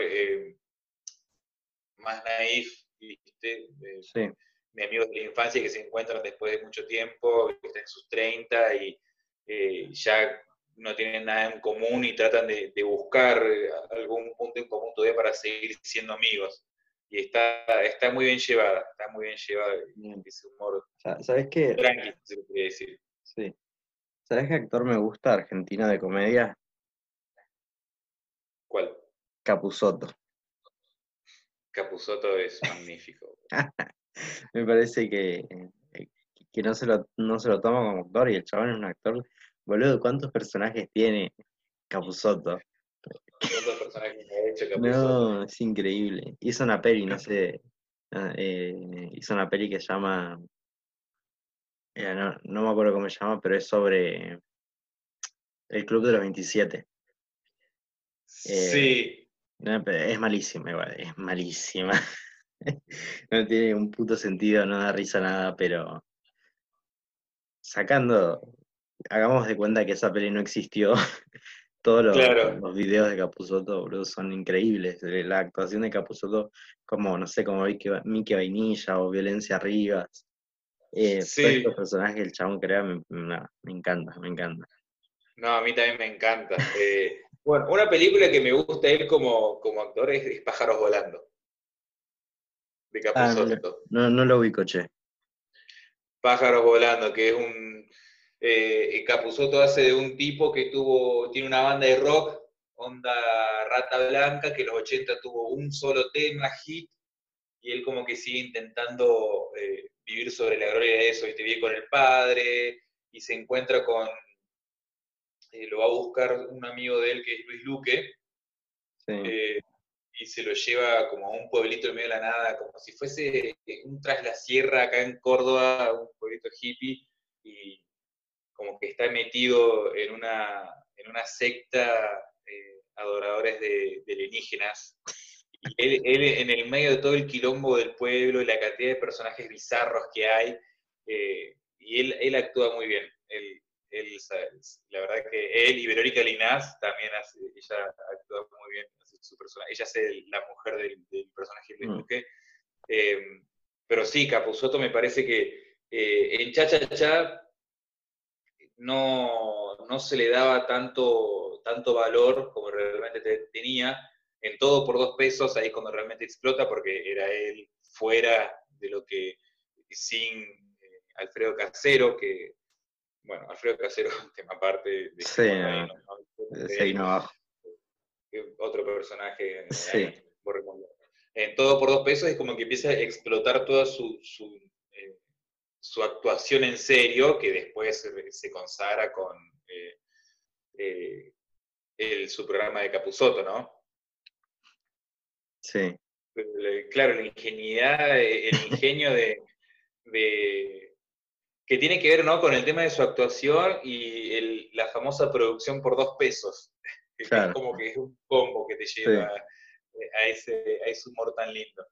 más naif, ¿viste? De, Sí, de amigos de la infancia que se encuentran después de mucho tiempo, que están en sus 30 y eh, ya no tienen nada en común y tratan de, de buscar eh, algún punto en común todavía para seguir siendo amigos. Y está, está muy bien llevada, está muy bien llevada Bien. ese humor Sa- ¿sabes qué? tranqui, se podría decir. Sí. ¿Sabes qué actor me gusta argentina de comedia? ¿Cuál? Capusotto. Capuzotto es magnífico. (laughs) Me parece que, eh, que no se lo, no se lo toma como actor y el chabón es un actor. Boludo, ¿cuántos personajes tiene Capusotto? ¿Cuántos personajes ha hecho Capuzotto? (laughs) No, es increíble. Hizo una peli, no sé. ah, eh, hizo una peli que se llama. eh, no, no me acuerdo cómo se llama, pero es sobre el Club de los 27. Sí, No, pero es malísima, igual, es malísima. (laughs) No tiene un puto sentido, no da risa nada, pero sacando, hagamos de cuenta que esa peli no existió. (laughs) Todos los, Claro. los videos de Capuzotto, boludo, son increíbles. La actuación de Capuzotto, como, no sé, como Mickey, Va- Mickey Vainilla o Violencia Rivas. Eh, Sí. Todos estos personajes que el chabón crea, me, no, me encanta, me encanta. no, a mí también me encanta. Eh, bueno, una película que me gusta él como, como actor es, es Pájaros Volando, de Ah, no, Capuzotto. No, no lo ubico, che. Pájaros Volando, que es un... Eh, Capuzotto hace de un tipo que tuvo, tiene una banda de rock, onda Rata Blanca, que en los 80 tuvo un solo tema, hit, y él como que sigue intentando eh, vivir sobre la gloria de eso, y te vive con el padre, y se encuentra con... eh, lo va a buscar un amigo de él que es Luis Luque, Sí. eh, y se lo lleva como a un pueblito en medio de la nada, como si fuese un tras la sierra acá en Córdoba, un pueblito hippie, y como que está metido en una, en una secta eh, adoradores de, de alienígenas. Y él, él en el medio de todo el quilombo del pueblo y la cantidad de personajes bizarros que hay, Eh, y él, él actúa muy bien. Él, él, la verdad que él y Verónica Linás también hace, ella actúa muy bien, su personaje. Ella es la mujer del, personaje de mm. Eh, pero sí, Capuzotto me parece que eh, en Cha Cha Cha no, no se le daba tanto, tanto valor como realmente tenía. En todo por dos pesos, ahí es cuando realmente explota, porque era él fuera de lo que sin eh, Alfredo Casero, que, bueno, Alfredo Casero, tema aparte de... Sí, Otro personaje. Sí. En todo por dos pesos es como que empieza a explotar toda su, su, eh, actuación en serio, que después se, consagra con eh, el, su programa de Capuzoto, ¿no? Sí. Claro, la ingenuidad, el (laughs) ingenio de, que tiene que ver ¿no? con el tema de su actuación y la famosa producción por dos pesos. (laughs) Es como que es un combo que te lleva a, ese, a ese humor tan lindo.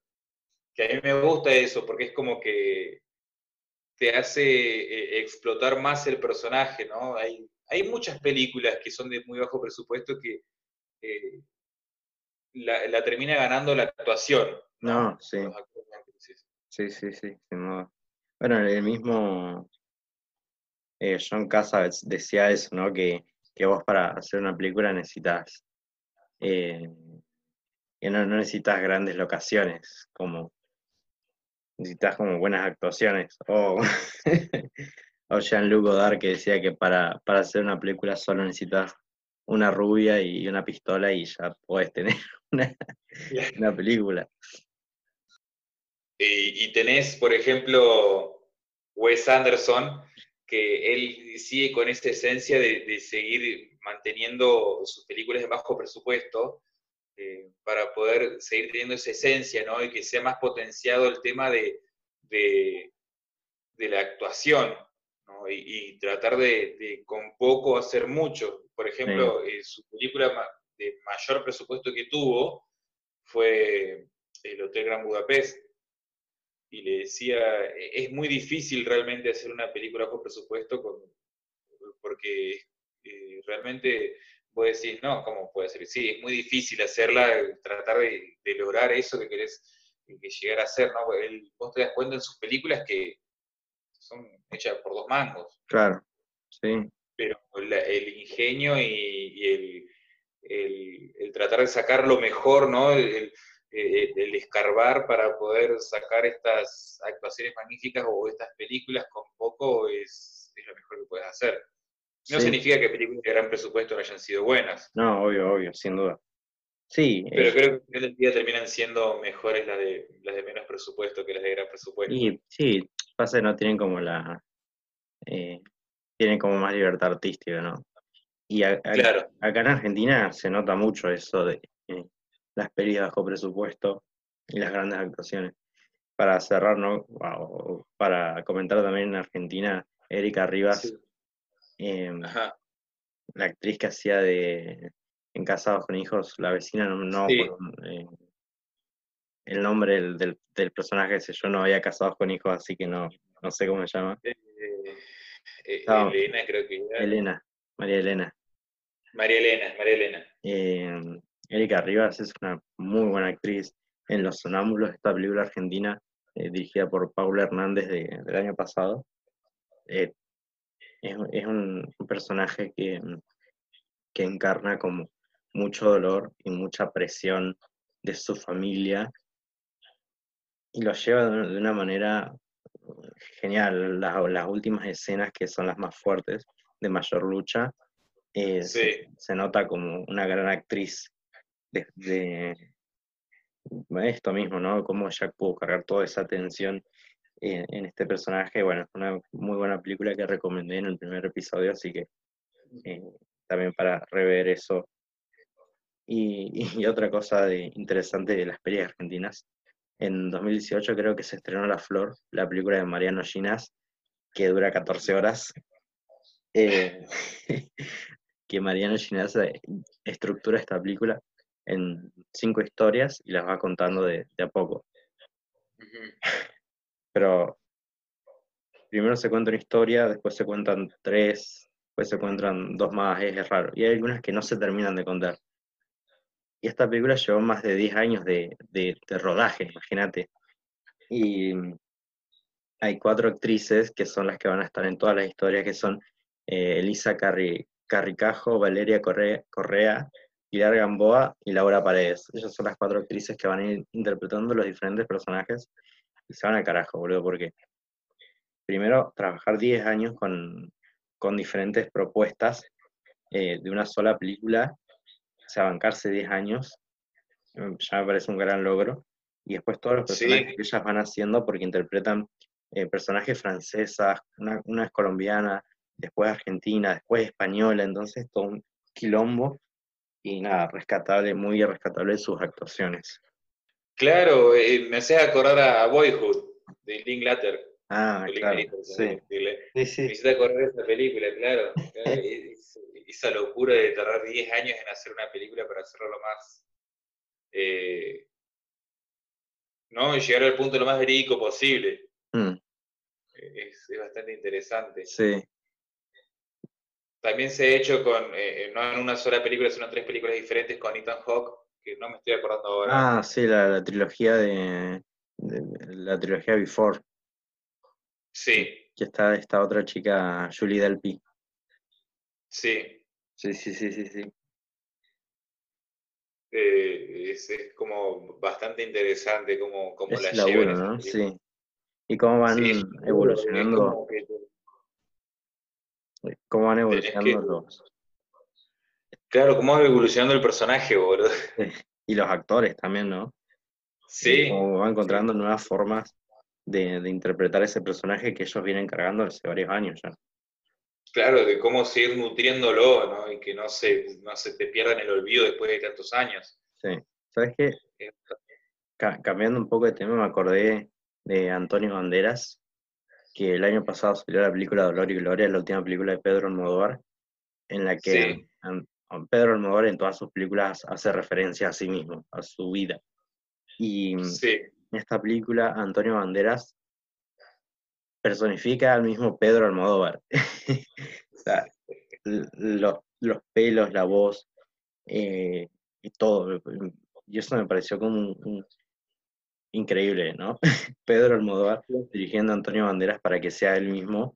Que a mí me gusta eso, porque es como que te hace eh, explotar más el personaje, ¿no? Hay, hay muchas películas que son de muy bajo presupuesto que eh, la, termina ganando la actuación. No, sí. Sí, sí, sí, Bueno, el mismo eh, John Cassavetes decía eso, ¿no? Que, vos para hacer una película necesitas eh, que no, necesitas grandes locaciones, como necesitas como buenas actuaciones. O, (laughs) o Jean-Luc Godard que decía que para, para hacer una película solo necesitas una rubia y una pistola y ya puedes tener (laughs) una, película. Y, tenés, por ejemplo, Wes Anderson, que él sigue con esa esencia de, seguir manteniendo sus películas de bajo presupuesto eh, para poder seguir teniendo esa esencia, ¿no? Y que sea más potenciado el tema de, de, la actuación, ¿no? y, tratar de, con poco hacer mucho. Por ejemplo, eh, su película de mayor presupuesto que tuvo fue el Hotel Gran Budapest. Y le decía, e-, es muy difícil realmente hacer una película bajo presupuesto con, porque eh, realmente vos decís, no, ¿cómo puede ser? Sí, es muy difícil hacerla, tratar de, lograr eso que querés que llegar a hacer, ¿no? vos te das cuenta en sus películas que son hechas por dos mangos. Claro, sí. Pero el ingenio y, el, tratar de sacar lo mejor, ¿no? El, escarbar para poder sacar estas actuaciones magníficas o estas películas con poco es, lo mejor que puedes hacer. No significa que películas de gran presupuesto no hayan sido buenas. No, obvio, obvio, sin duda. Sí. Pero creo que al final del día terminan siendo mejores las de, las de menos presupuesto que las de gran presupuesto. Y, sí, pasa que no tienen como la. Eh, tienen como más libertad artística, ¿no? Y acá en Argentina se nota mucho eso de eh, las pelis bajo presupuesto y las grandes actuaciones. Para cerrar, ¿no? para comentar también en Argentina, Erika Rivas, em, la actriz que hacía de En Casados con Hijos, la vecina, no, eh, el nombre del, del, personaje, yo no había casados con hijos, así que no, no sé cómo se llama. Eh, Elena, creo que Elena, María Elena. María Elena, María Elena. Eh, Erika Rivas es una muy buena actriz en Los Sonámbulos, esta película argentina eh, dirigida por Paula Hernández del año pasado. Eh, es, un, personaje que, que encarna como mucho dolor y mucha presión de su familia y lo lleva de una manera genial. Las, las últimas escenas que son las más fuertes, de mayor lucha, eh, se, nota como una gran actriz de, esto mismo, ¿no? Cómo Jack pudo cargar toda esa tensión en, este personaje. Bueno, es una muy buena película que recomendé en el primer episodio, así que eh, también para rever eso. Y, (laughs) otra cosa de, interesante de las películas argentinas, en 2018 creo que se estrenó La Flor, la película de Mariano Ginás, que dura 14 horas. Eh, (laughs) que Mariano Ginás eh, estructura esta película en cinco historias y las va contando de, a poco. Pero primero se cuenta una historia, después se cuentan tres, después se cuentan dos más, es, es raro. Y hay algunas que no se terminan de contar. Y esta película llevó más de 10 años de, de- de rodaje, imagínate. Y hay cuatro actrices que son las que van a estar en todas las historias, que son eh, Elisa Carri, Carricajo, Valeria Correa, Correa, Pilar Gamboa y Laura Paredes. Ellas son las cuatro actrices que van a ir interpretando los diferentes personajes se van al carajo, boludo, porque primero trabajar 10 años con, con diferentes propuestas eh, de una sola película, o sea, bancarse 10 años, mm, ya me parece un gran logro. Y después todos los Sí. personajes que ellas van haciendo porque interpretan eh, personajes francesas, una, una es colombiana, después argentina, después española, entonces todo un quilombo y nada, rescatable, muy rescatable sus actuaciones. Claro, eh, me haces acordar a Boyhood, de Linklater. Ah, claro, sí, Me hiciste acordar de esa película, claro. esa locura de tardar 10 años en hacer una película para hacerlo lo más. eh, ¿No? Y llegar al punto lo más verídico posible. Mm, Es, es bastante interesante. sí, También se ha hecho con, eh, no en una sola película, sino en tres películas diferentes con Ethan Hawke, que no me estoy acordando ahora. Ah, sí, la, la trilogía de, de- la trilogía Before, Sí, que está esta otra chica, Julie Delpy. sí. Sí, sí, sí, sí, sí. eh, es, es como bastante interesante cómo, cómo Es la laburo, llevan ¿no? Sí. Y cómo van Sí, es es evolucionando, como que- cómo van tenés que- evolucionando los, Claro, cómo va evolucionando el personaje, boludo. (laughs) y los actores también, ¿no? Sí, Cómo van encontrando nuevas formas de, de interpretar ese personaje que ellos vienen cargando hace varios años ya. claro, de cómo seguir nutriéndolo, ¿no? Y que no se, no se te pierda en el olvido después de tantos años. Sí. ¿Sabes qué? Eh, Ca- cambiando un poco de tema, me acordé de Antonio Banderas, que el año pasado salió la película Dolor y Gloria, la última película de Pedro Almodóvar, en la que Sí. Pedro Almodóvar en todas sus películas hace referencia a sí mismo, a su vida. Y en Sí, esta película, Antonio Banderas personifica al mismo Pedro Almodóvar. (laughs) O sea, los, los pelos, la voz, eh, y todo. Y eso me pareció como un, un- increíble, ¿no? (laughs) Pedro Almodóvar dirigiendo a Antonio Banderas para que sea él mismo.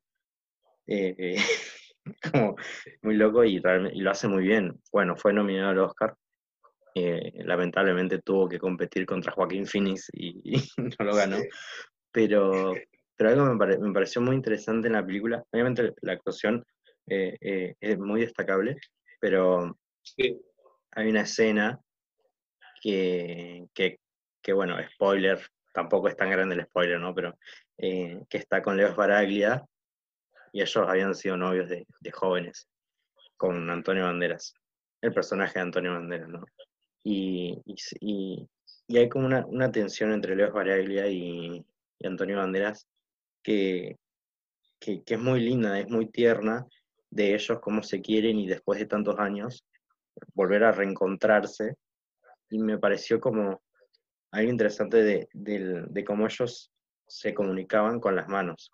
eh, (laughs) (laughs) como muy loco y, y lo hace muy bien. Bueno, fue nominado al Oscar. eh, lamentablemente tuvo que competir contra Joaquín Phoenix y, (laughs) y no lo ganó. sí. Pero, pero algo me, pare- me pareció muy interesante en la película. Obviamente la actuación eh, eh, es muy destacable, pero Sí. hay una escena que, que, que, bueno, spoiler, tampoco es tan grande el spoiler, ¿no? Pero que está con Leo Baraglia y ellos habían sido novios de, de jóvenes con Antonio Banderas, el personaje de Antonio Banderas, ¿no? Y, y, y- hay como una, una tensión entre Leo Baraglia y, y Antonio Banderas que, que, que es muy linda, es muy tierna de ellos, cómo se quieren y después de tantos años volver a reencontrarse. Y me pareció como algo interesante de, del- de cómo ellos se comunicaban con las manos,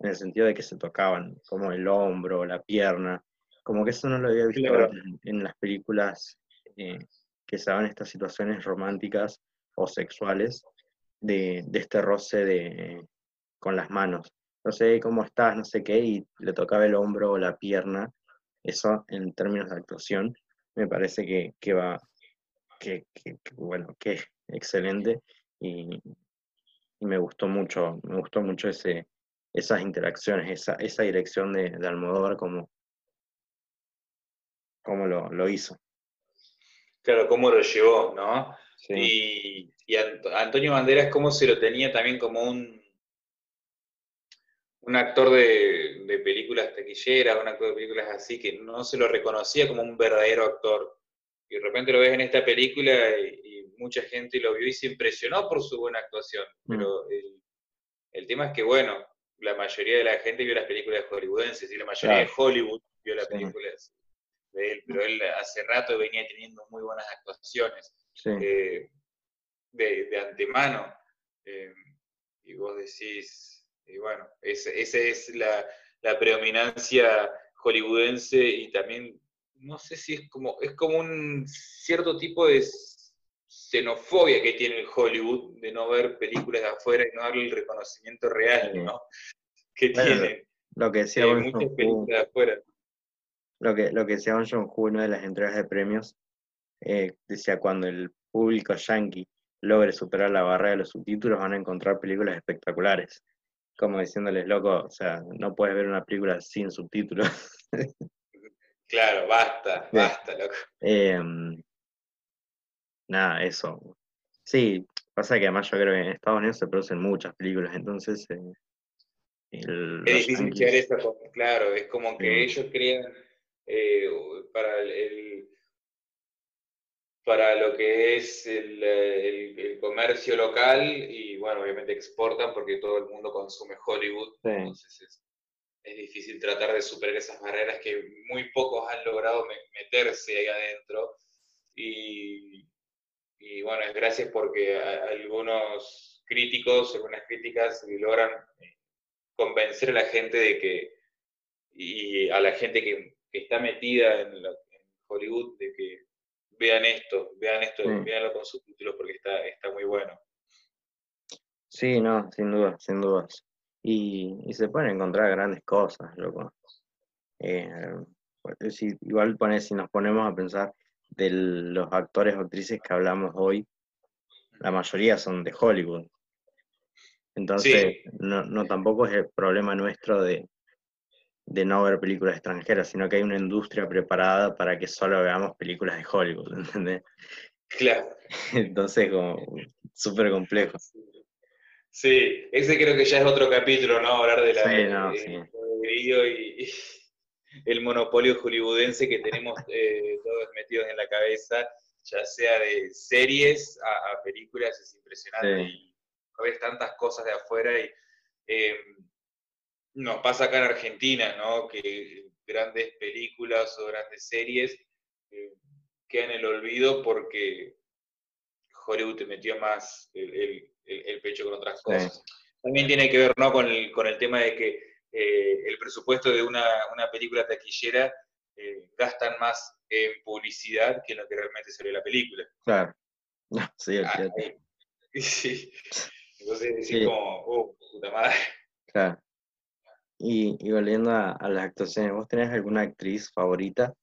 en el sentido de que se tocaban, como el hombro, la pierna, como que eso no lo había visto Claro. en, en las películas eh, que se daban estas situaciones románticas o sexuales de, de este roce de, con las manos. No sé cómo estás, no sé qué, y le tocaba el hombro o la pierna. Eso en términos de actuación me parece que, que va, que, que- que, bueno, que es excelente y, y me gustó mucho, me gustó mucho ese, esas interacciones, esa, esa dirección de, de Almodóvar como, como lo, lo hizo. Claro, cómo lo llevó, ¿no? Sí, Y, y Ant- Antonio Banderas, cómo se lo tenía también como un, un actor de, de películas taquilleras, un actor de películas así, que no se lo reconocía como un verdadero actor. Y de repente lo ves en esta película y, y mucha gente lo vio y se impresionó por su buena actuación. Mm. Pero el, el tema es que, bueno, la mayoría de la gente vio las películas hollywoodenses y la mayoría de. Hollywood vio las Sí. películas de él, pero él hace rato venía teniendo muy buenas actuaciones sí, eh, de, de antemano. eh, y vos decís, Y bueno, esa es la, la predominancia hollywoodense y también, no sé si es como, es como un cierto tipo de xenofobia que tiene el Hollywood de no ver películas de afuera y no darle el reconocimiento real, ¿no? (laughs) Que tiene. Lo que decía eh, Bong muchas Joon-ho, películas de afuera. lo que, lo que decía Bong Joon-ho en una de las entregas de premios, eh, decía cuando el público yankee logre superar la barrera de los subtítulos van a encontrar películas espectaculares. Como diciéndoles, loco, o sea, no puedes ver una película sin subtítulos. (laughs) Claro, basta, basta, loco. Em, nada, eso. Sí, pasa que además yo creo que en Estados Unidos se producen muchas películas, entonces eh, el- Es difícil yankees- llegar a esa cosa, claro, es como que Sí. ellos crean eh, para el, para lo que es el, el- el comercio local y bueno, obviamente exportan porque todo el mundo consume Hollywood, Sí. entonces es, es difícil tratar de superar esas barreras que muy pocos han logrado me- meterse ahí adentro y, y bueno, es gracias porque algunos críticos, algunas críticas logran eh, convencer a la gente de que, y a la gente que, que está metida en, Hollywood, de que vean esto, vean esto, Sí. veanlo con subtítulos porque está, está muy bueno. Sí, no, sin dudas, sin dudas. Y, y se pueden encontrar grandes cosas, loco. Eh, pues, si, igual pone, si nos ponemos a pensar de los actores o actrices que hablamos hoy, la mayoría son de Hollywood. Entonces, no, no tampoco es el problema nuestro de, de no ver películas extranjeras, sino que hay una industria preparada para que solo veamos películas de Hollywood, (laughs) ¿entendés? Claro. Entonces, como súper complejo. Sí, ese creo que ya es otro capítulo, ¿no? Hablar de la Sí, no, de- sí. de Grillo y, y el monopolio hollywoodense que tenemos (laughs) eh, todos metidos en la cabeza, ya sea de series a, a películas, es impresionante. Sí. Y ves tantas cosas de afuera y eh, nos pasa acá en Argentina, ¿no? Que grandes películas o grandes series eh, quedan en el olvido porque Hollywood te metió más el, el- pecho con otras Sí. cosas. También tiene que ver ¿no? con, el, con el tema de que eh, el presupuesto de una, una película taquillera eh, gastan más en publicidad que en lo que realmente salió la película. Claro. No, (laughs) sí, Ah, eh, (laughs) sí. Entonces decís Sí. como, oh, puta madre. claro. Y, y volviendo a, a las actuaciones, ¿vos tenés alguna actriz favorita?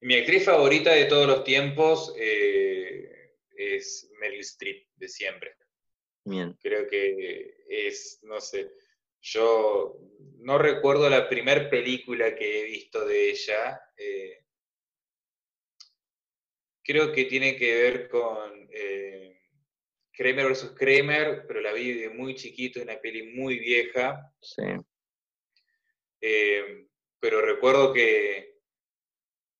Mi actriz favorita de todos los tiempos eh, es Meryl Streep, de siempre. Bien. Creo que es, no sé, yo no recuerdo la primer película que he visto de ella. eh, creo que tiene que ver con eh, Kramer vs. Kramer, pero la vi de muy chiquito, una peli muy vieja. Sí. eh, pero recuerdo que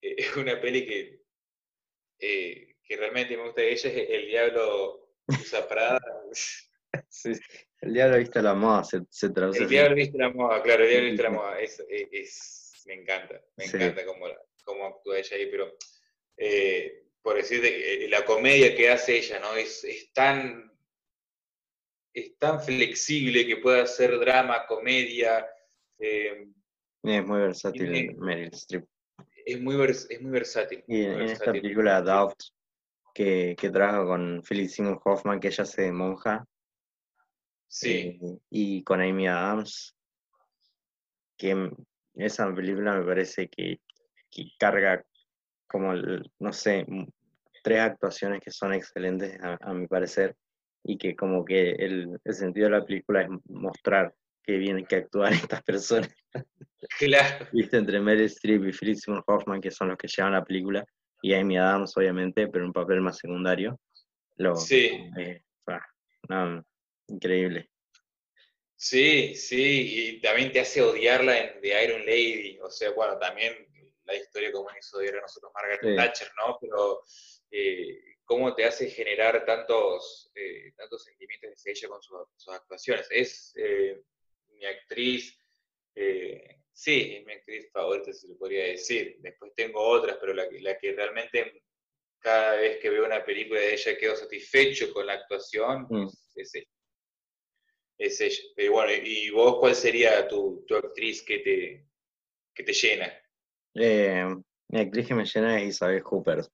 eh, es una peli que, que realmente me gusta de ella, es El Diablo usa Prada. (laughs) Sí, el diablo viste la moda, se, se traduce El así. diablo viste la moda, claro, el diablo viste la moda. Es, es- es- me encanta, me Sí. encanta cómo, cómo actúa ella ahí, pero eh, por decirte, eh, la comedia que hace ella, ¿no? Es, es tan es tan flexible que puede hacer drama, comedia, eh, Es muy versátil Meryl Streep. es, muy vers- es muy versátil. Y en, muy en esta película Doubt, que, que trabaja con Philip Seymour Hoffman, que ella hace de monja, Sí, eh, y con Amy Adams, que esa película me parece que, que carga como, el- no sé, tres actuaciones que son excelentes a, a mi parecer, y que como que el, el sentido de la película es mostrar que bien que actúan (laughs) estas personas. claro. (laughs) Viste, entre Meryl Streep y Philip Seymour Hoffman, que son los que llevan la película, y Amy Adams, obviamente, pero un papel más secundario. Lo, Sí. eh, fa, no, increíble. Sí, sí, y también te hace odiarla en The Iron Lady, o sea, bueno, también la historia como nos hizo odiar a nosotros Margaret Sí. Thatcher, ¿no? Pero eh, cómo te hace generar tantos, eh, tantos sentimientos hacia ella con sus, sus actuaciones. Es eh, mi actriz, eh, sí, es mi actriz favorita, se le podría decir. Después tengo otras, pero la, que- la que realmente cada vez que veo una película de ella quedo satisfecho con la actuación Mm. es, es ella. Es. Pero bueno, ¿y vos cuál sería tu, tu actriz que te, que te llena? Eh, mi actriz que me llena es Isabel Hooper,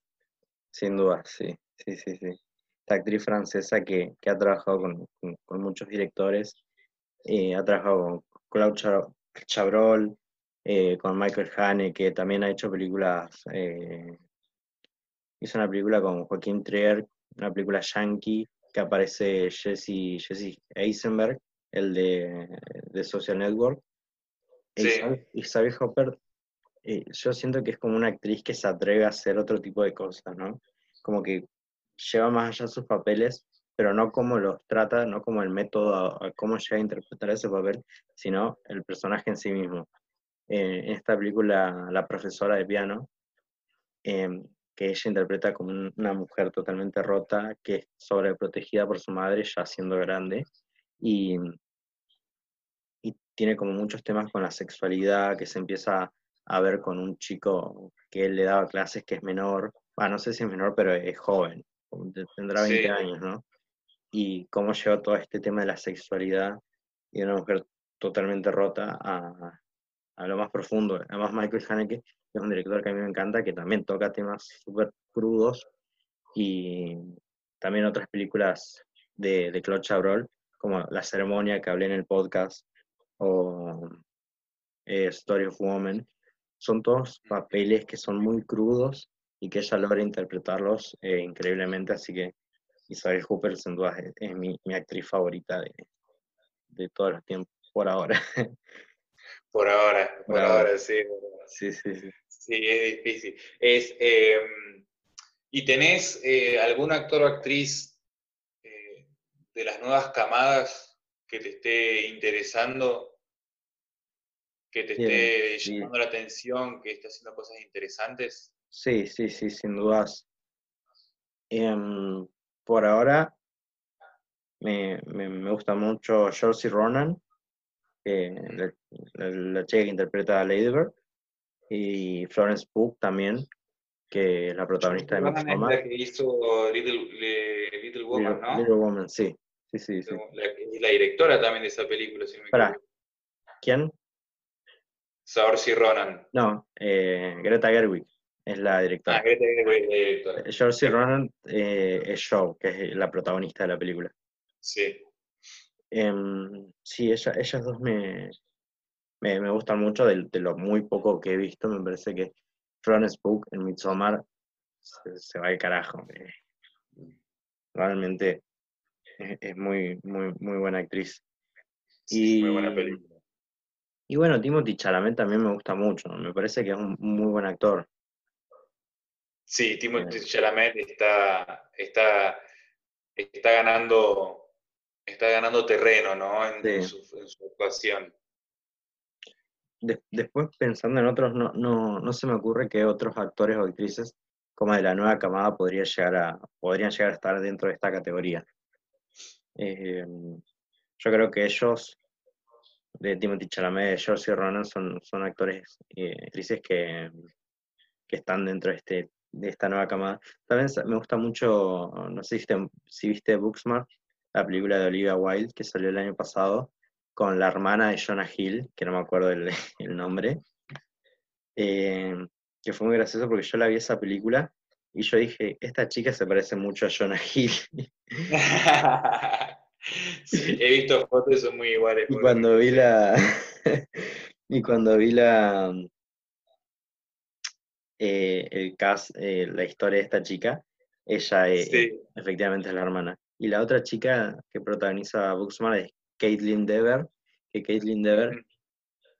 sin duda, sí, sí, sí, sí. Esta actriz francesa que, que ha trabajado con, con- muchos directores, eh, ha trabajado con Claude Cha- Chabrol, eh, con Michael Haneke, también ha hecho películas, eh, hizo una película con Joaquín Trier, una película yankee, que aparece Jesse, Jesse Eisenberg, el de, de Social Network. Sí. Isabel, Hopper, eh, yo siento que es como una actriz que se atreve a hacer otro tipo de cosas, ¿no? Como que lleva más allá sus papeles, pero no como los trata, no como el método a, a cómo llega a interpretar ese papel, sino el personaje en sí mismo. Eh, en esta película, La profesora de piano, em, que ella interpreta como un- una mujer totalmente rota, que es sobreprotegida por su madre ya siendo grande, y, y tiene como muchos temas con la sexualidad, que se empieza a ver con un chico que él le daba clases que es menor, ah, no sé si es menor, pero es joven, tendrá 20 Sí. años, ¿no? Y cómo llegó todo este tema de la sexualidad y de una mujer totalmente rota a, a lo más profundo. Además, Michael Haneke es un director que a mí me encanta, que también toca temas súper crudos y también otras películas de, de Claude Chabrol, como La ceremonia que hablé en el podcast o eh, Story of Woman. Son todos papeles que son muy crudos y que ella logra interpretarlos eh, increíblemente, así que Isabel Hooper sin duda es, es mi, mi actriz favorita de, de todos los tiempos, por ahora. (laughs) Por ahora, por, Por ahora, ahora. sí. sí, sí, sí. Sí, es difícil. Es, eh, ¿Y tenés eh, algún actor o actriz eh, de las nuevas camadas que te esté interesando, que te esté sí. llamando la atención, que esté haciendo cosas interesantes? Sí, sí, sí, sin dudas. Em, por ahora me, me, me gusta mucho Saoirse Ronan, que la, la- la chica que interpreta a Lady Bird, y Florence Pugh también, que es la protagonista de la que hizo Little, le- Little Woman, Little, ¿no? Little Woman, sí, sí, sí, sí. La, y la directora también de esa película, si no me equivoco. ¿Quién? Saoirse Ronan. No, eh, Greta Gerwig es la Ah, directora. Greta Gerwig es la directora. Saoirse Ronan eh, es Joe, que es la protagonista de la película. Sí. Em, sí, ella, ellas dos me, me, me gustan mucho de, de lo muy poco que he visto. Me parece que Florence Pugh en Midsommar se, se va al carajo. Realmente es, es muy, muy, muy buena actriz. Sí, muy buena película. Y bueno, Timothy Chalamet también me gusta mucho. Me parece que es un muy buen actor. Sí, Timothée Chalamet está, está, está ganando, está ganando terreno, ¿no? En, en Sí. su, en su actuación. De- después, pensando en otros, no, no, no se me ocurre que otros actores o actrices como de la nueva camada podría llegar a, podrían llegar a estar dentro de esta categoría. Eh, yo creo que ellos, de Timothy Chalamet, de Saoirse Ronan, son, son actores y actrices que, que están dentro de, este, de esta nueva camada. También me gusta mucho, no sé si viste, si viste Booksmart, la película de Olivia Wilde que salió el año pasado, con la hermana de Jonah Hill, que no me acuerdo el, (laughs) el nombre, eh, que fue muy gracioso porque yo la vi esa película y yo dije, esta chica se parece mucho a Jonah Hill. (laughs) Sí, he visto fotos y son muy iguales. Y cuando vi la. (laughs) y cuando vi la. eh, el cast, eh, la historia de esta chica, ella Sí. efectivamente es la hermana. Y la otra chica que protagoniza Booksmart es Caitlin Dever, que Caitlin Dever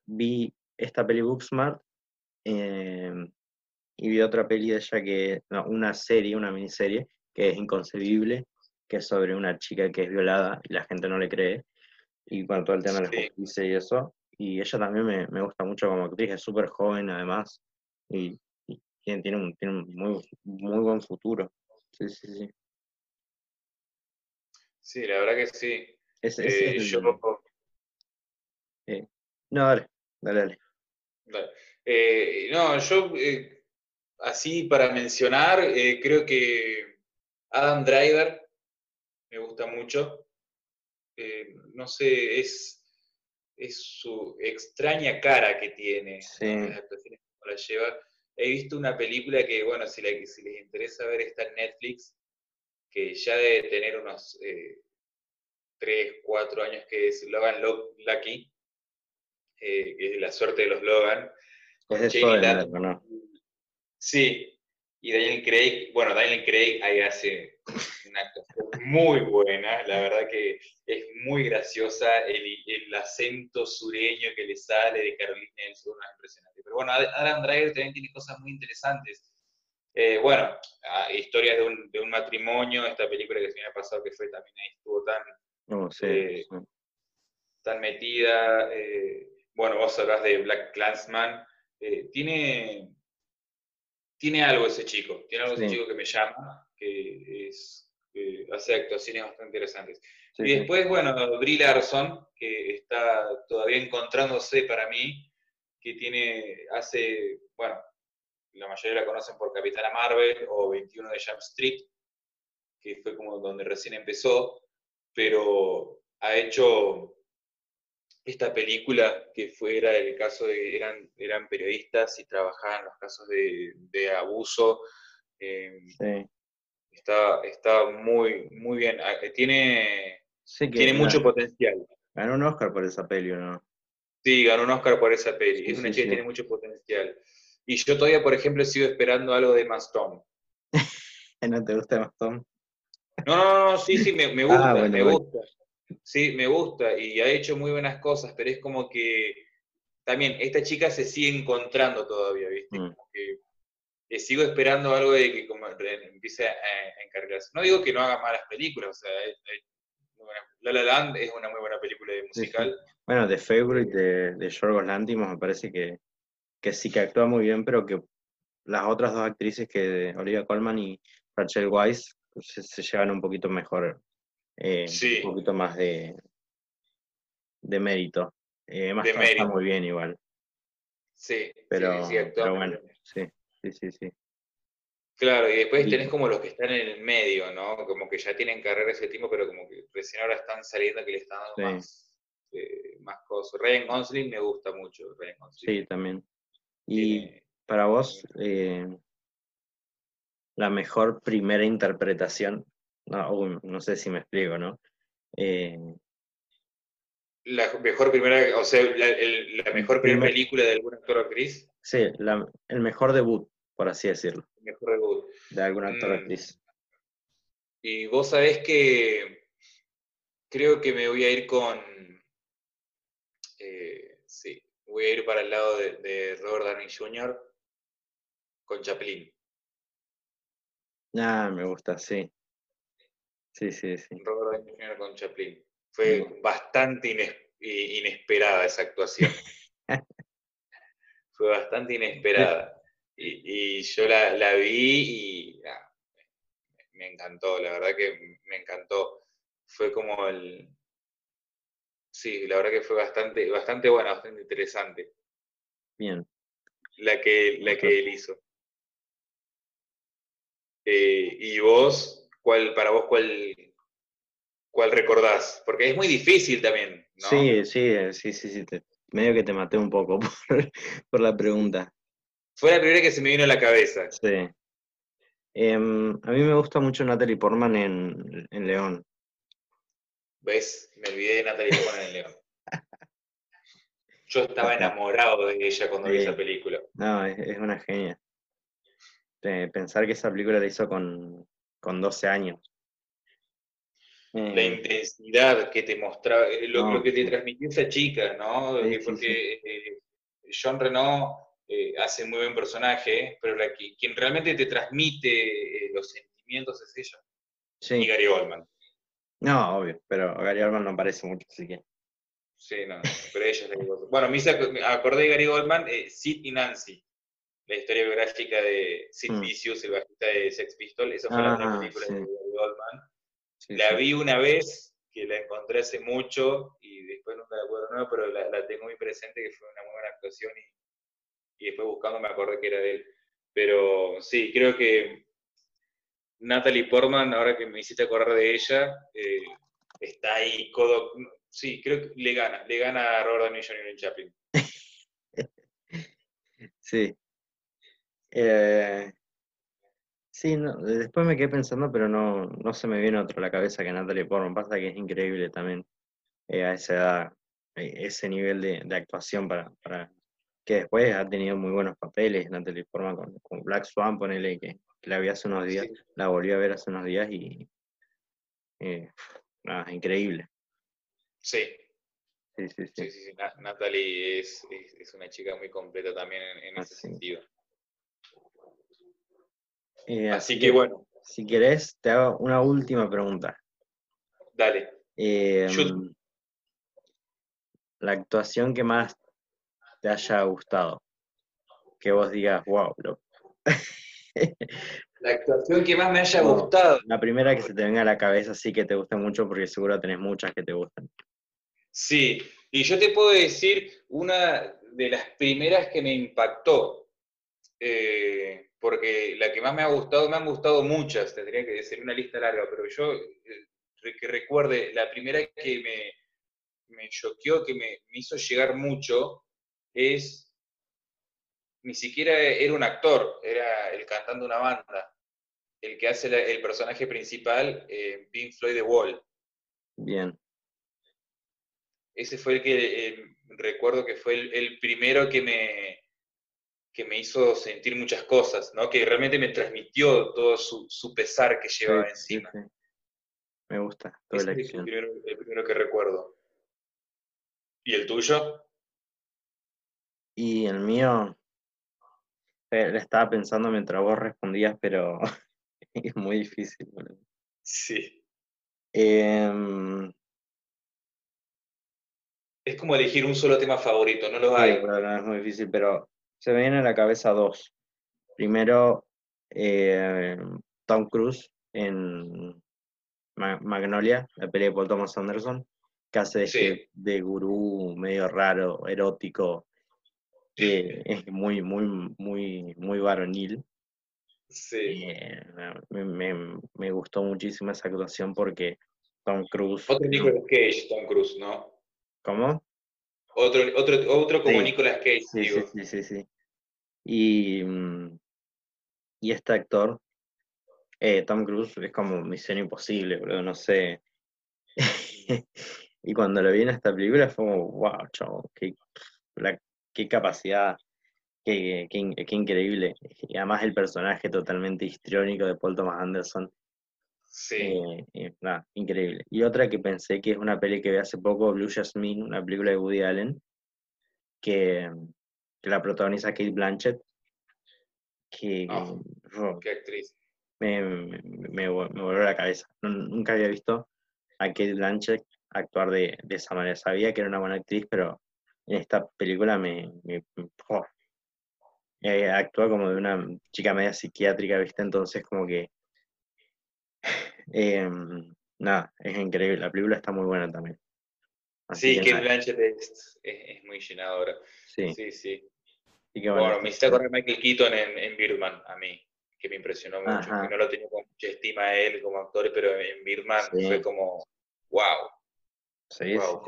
vi esta peli Booksmart eh, y vi otra peli de ella que, no, una serie, una miniserie, que es Inconcebible, que es sobre una chica que es violada y la gente no le cree, y con todo el tema de la Sí. justicia y eso, y ella también me, me gusta mucho como actriz, es súper joven además, y, y tiene, tiene un, tiene un muy, muy buen futuro. Sí, sí, sí. Sí, la verdad que sí. Ese- ese Eh, es el- yo, No, dale, dale, dale. Dale. Eh, no, yo eh, así para mencionar, eh, creo que Adam Driver me gusta mucho. eh, no sé, es, es su extraña cara que tiene, Sí. las actuaciones como la lleva. He visto una película que, bueno, si, la- si les interesa ver, está en Netflix, que ya debe tener unos eh, 3, 4 años, que es Logan Lo- Lucky, eh, que es la suerte de los Logan. Es Jamie Soderbergh, Lannister. ¿no? Sí, y Daniel Craig, bueno, Daniel Craig ahí hace una actuación muy buena, la verdad que es muy graciosa, el, el acento sureño que le sale de Carolina del Sur es impresionante. Pero bueno, Ad- Adam Driver también tiene cosas muy interesantes. Eh, bueno, ah, historias de un, de un matrimonio, esta película que se me ha pasado que fue también ahí estuvo tan, No, sí, Eh, tan metida. eh, bueno, vos hablás de Black Clansman. eh, tiene, tiene algo ese chico, tiene algo ese chico que me llama, que es, hace actuaciones bastante interesantes. Sí, y sí. después, bueno, Brie Larson, que está todavía encontrándose para mí, que tiene, hace, bueno, la mayoría la conocen por Capitana Marvel o 21 de Jump Street, que fue como donde recién empezó, pero ha hecho esta película que fuera el caso de, eran, eran periodistas y trabajaban los casos de, de abuso. eh, Sí. está, está muy, muy bien. Ah, eh, Tiene, Sí que tiene mucho potencial. Ganó un Oscar por esa peli, ¿o ¿no? Sí, ganó un Oscar por esa peli. Sí, es una chica que tiene mucho potencial. Y yo todavía, por ejemplo, sigo esperando algo de Maston. ¿Eh, (laughs) ¿No te gusta más Tom? No, no, no, sí, sí, me, me (laughs) gusta, Ah, bueno, me bueno. gusta. Sí, me gusta y ha hecho muy buenas cosas, pero es como que también esta chica se sigue encontrando todavía, ¿viste? Mm. Como que, sigo esperando algo de que como empiece a, a encargarse. No digo que no haga malas películas, o sea, La La Land es una muy buena película de sí. musical. Bueno, The Favorite de, de Yorgos Lanthimos me parece que, que sí que actúa muy bien, pero que las otras dos actrices que Olivia Colman y Rachel Weisz se, se llevan un poquito mejor, eh, Sí. un poquito más de, de mérito. Eh, Emma De está muy bien igual, Sí, pero, sí, pero bueno, sí, sí, sí, sí. Claro, y después tenés como los que están en el medio, ¿no? Como que ya tienen carrera ese tiempo, pero como que recién ahora están saliendo que le están dando Sí. más, eh, más cosas. Ryan Gosling me gusta mucho, Ryan Gosling. Sí, también. Y Tiene- para vos, eh, la mejor primera interpretación, no, no sé si me explico, ¿no? Eh, la mejor primera, o sea, la, el- la mejor primera Primer- película de algún actor o actriz, sí, la- el mejor debut, por así decirlo, el mejor debut. de algún actor o Mm. actriz. Y vos sabés que creo que me voy a ir con, eh, sí, voy a ir para el lado de, de Robert Downey Jr. con Chaplin. Ah, me gusta, sí. Sí, sí, sí. Robert Downey Jr. con Chaplin. Fue Mm. bastante ines- i- inesperada esa actuación. (laughs) Fue bastante inesperada. Y, y yo la, la vi y ah, me- encantó, la verdad que me encantó. Fue como el... Sí, la verdad que fue bastante, bastante buena, bastante interesante Bien. la que, la que él hizo. Eh, ¿Y vos, cuál, para vos, cuál, cuál recordás? Porque es muy difícil también, ¿no? Sí, sí, eh, sí, sí, sí. te- medio que te maté un poco (laughs) por, por la pregunta. Fue la primera que se me vino a la cabeza. Sí. Em, a mí me gusta mucho Natalie Portman en, en León. ¿Ves? Me olvidé de Natalia Portman en León. (laughs) Yo estaba enamorado de ella cuando vi esa película. No, es, es una genia. Eh, pensar que esa película la hizo con, con 12 años. La Eh, intensidad que te mostraba, eh, lo, No, lo que te sí. transmitió esa chica, ¿no? Sí, Que sí, porque eh, Reno eh, hace muy buen personaje, pero la que- quien realmente te transmite los sentimientos es ella. Y sí. Gary Oldman. No, obvio, pero Gary Oldman no aparece mucho, así que. Sí, no, pero ella es la que. Bueno, me, hice acordé de Gary Oldman, eh, Sid y Nancy, la historia biográfica de Sid Mm. Vicious, el bajista de Sex Pistols. Esa fue la Ah, película sí. de Gary Oldman. sí, La sí. vi una vez, que la encontré hace mucho, y después nunca la acuerdo nuevo, pero la, la tengo muy presente, que fue una muy buena actuación, y, y después buscando me acordé que era de él. Pero sí, creo que Natalie Portman, ahora que me hiciste acordar de ella, eh, está ahí, codo. Sí, creo que le gana, le gana a Robert Downey Jr. en Chaplin. (laughs) Sí. Eh, sí, no, después me quedé pensando, pero no, no se me viene otro a la cabeza que Natalie Portman. Pasa que es increíble también eh, a esa edad, eh, ese nivel de, de actuación para, para que después ha tenido muy buenos papeles. Natalie Portman con, con Black Swan, ponele que, que la vi hace unos días, Sí. la volví a ver hace unos días y eh, nada, increíble. Sí, Sí, sí, sí. sí, sí, sí. Na- Natalie es, es, es una chica muy completa también en, en ese sentido. Eh, Así que bueno, Si querés, te hago una última pregunta. dale. Eh, la actuación que más te haya gustado. Que vos digas, wow, loco. La actuación que más me haya No. gustado. La primera que se te venga a la cabeza sí que te guste mucho, porque seguro tenés muchas que te gustan. Sí, y yo te puedo decir una de las primeras que me impactó, eh, porque la que más me ha gustado, me han gustado muchas, tendría que ser una lista larga, pero yo eh, que recuerde, la primera que me, me choqueó, que me, me hizo llegar mucho, es, ni siquiera era un actor, era el cantante de una banda, el que hace la- el personaje principal en Pink Floyd The Wall. Bien, ese fue el que eh, recuerdo que fue el, el primero que me, que me hizo sentir muchas cosas, ¿no? Que realmente me transmitió todo su, su pesar que llevaba Sí, sí, encima. sí. Me gusta toda Ese la es el primero, el primero que recuerdo. ¿Y el tuyo? Y el mío, eh, le estaba pensando mientras vos respondías, pero (laughs) es muy difícil. boludo. Sí. Em, Es como elegir un solo tema favorito, no los Sí, hay. bueno, no, es muy difícil, pero se me viene a la cabeza dos. Primero, eh, Tom Cruise en Ma- Magnolia, la pelea de Paul Thomas Anderson, que hace de, Sí. de gurú medio raro, erótico, que es muy, muy, muy, muy varonil. Sí. Eh, me, me- me gustó muchísimo esa actuación porque Tom Cruise. Otro Nicolas Cage, Tom Cruise, ¿no? ¿Cómo? Otro, otro, otro como Sí. Nicolas Cage, Sí, sí, sí, sí, sí. Y, mm, y este actor, eh, Tom Cruise, es como Misión Imposible, boludo, no sé. (laughs) Y cuando lo vi en esta película fue como, wow, chavo, qué, la- qué capacidad, qué, qué qué increíble. Y además el personaje totalmente histriónico de Paul Thomas Anderson, Sí. eh, eh, nada, increíble. Y otra que pensé que es una peli que vi hace poco, Blue Jasmine, una película de Woody Allen, que, que la protagoniza Kate Blanchett, que Ah, oh, Qué actriz. me, me, me vol- me voló la cabeza. Nun- Nunca había visto a Kate Blanchett actuar de, de esa manera. Sabía que era una buena actriz, pero en esta película me, oh. Eh, actúa como de una chica media psiquiátrica, ¿viste? Entonces como que (laughs) em, nada, es increíble. La película está muy buena también. Así Sí, que Blanchett es, es, es muy llenadora. sí. Sí, sí. Que bueno, Bueno, me hiciste acordar Michael Keaton en, en Birdman, a mí, que me impresionó mucho, Ajá. que no lo tenía con mucha estima a él como actor, pero en Birdman Sí. fue como, wow, sí, wow, sí, sí,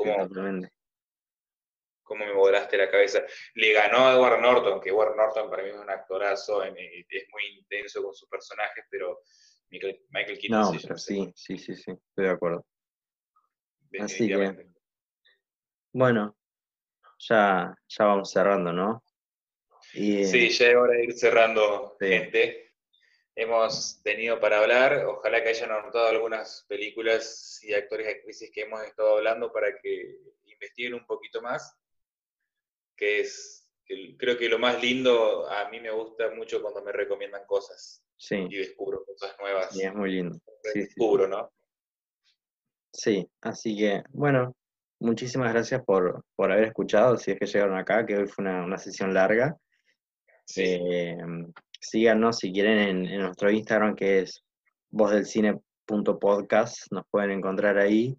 cómo- me volaste la cabeza. Le ganó a Edward Norton, que Edward Norton para mí es un actorazo, en- es muy intenso con sus personajes, pero Michael, Michael Keaton No, sí, pero sí, sí, sí, sí, estoy de acuerdo. Así que-. Bueno, ya, ya vamos cerrando, ¿no? Y, Sí, ya es hora de ir cerrando, Sí. gente. Hemos tenido para hablar, ojalá que hayan anotado algunas películas y actores y actrices que hemos estado hablando para que investiguen un poquito más, que es, que creo que lo más lindo, a mí me gusta mucho cuando me recomiendan cosas sí, y descubro cosas nuevas. sí, es muy lindo. Sí, descubro, ¿no? Sí, así que, bueno, muchísimas gracias por, por haber escuchado, si es que llegaron acá, que hoy fue una, una sesión larga. Eh, síganos si quieren en, en nuestro Instagram, que es vozdelcine.podcast, nos pueden encontrar ahí.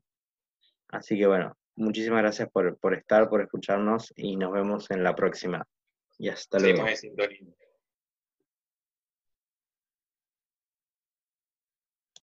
Así que, bueno, muchísimas gracias por, por estar, por escucharnos y nos vemos en la próxima. Y hasta luego.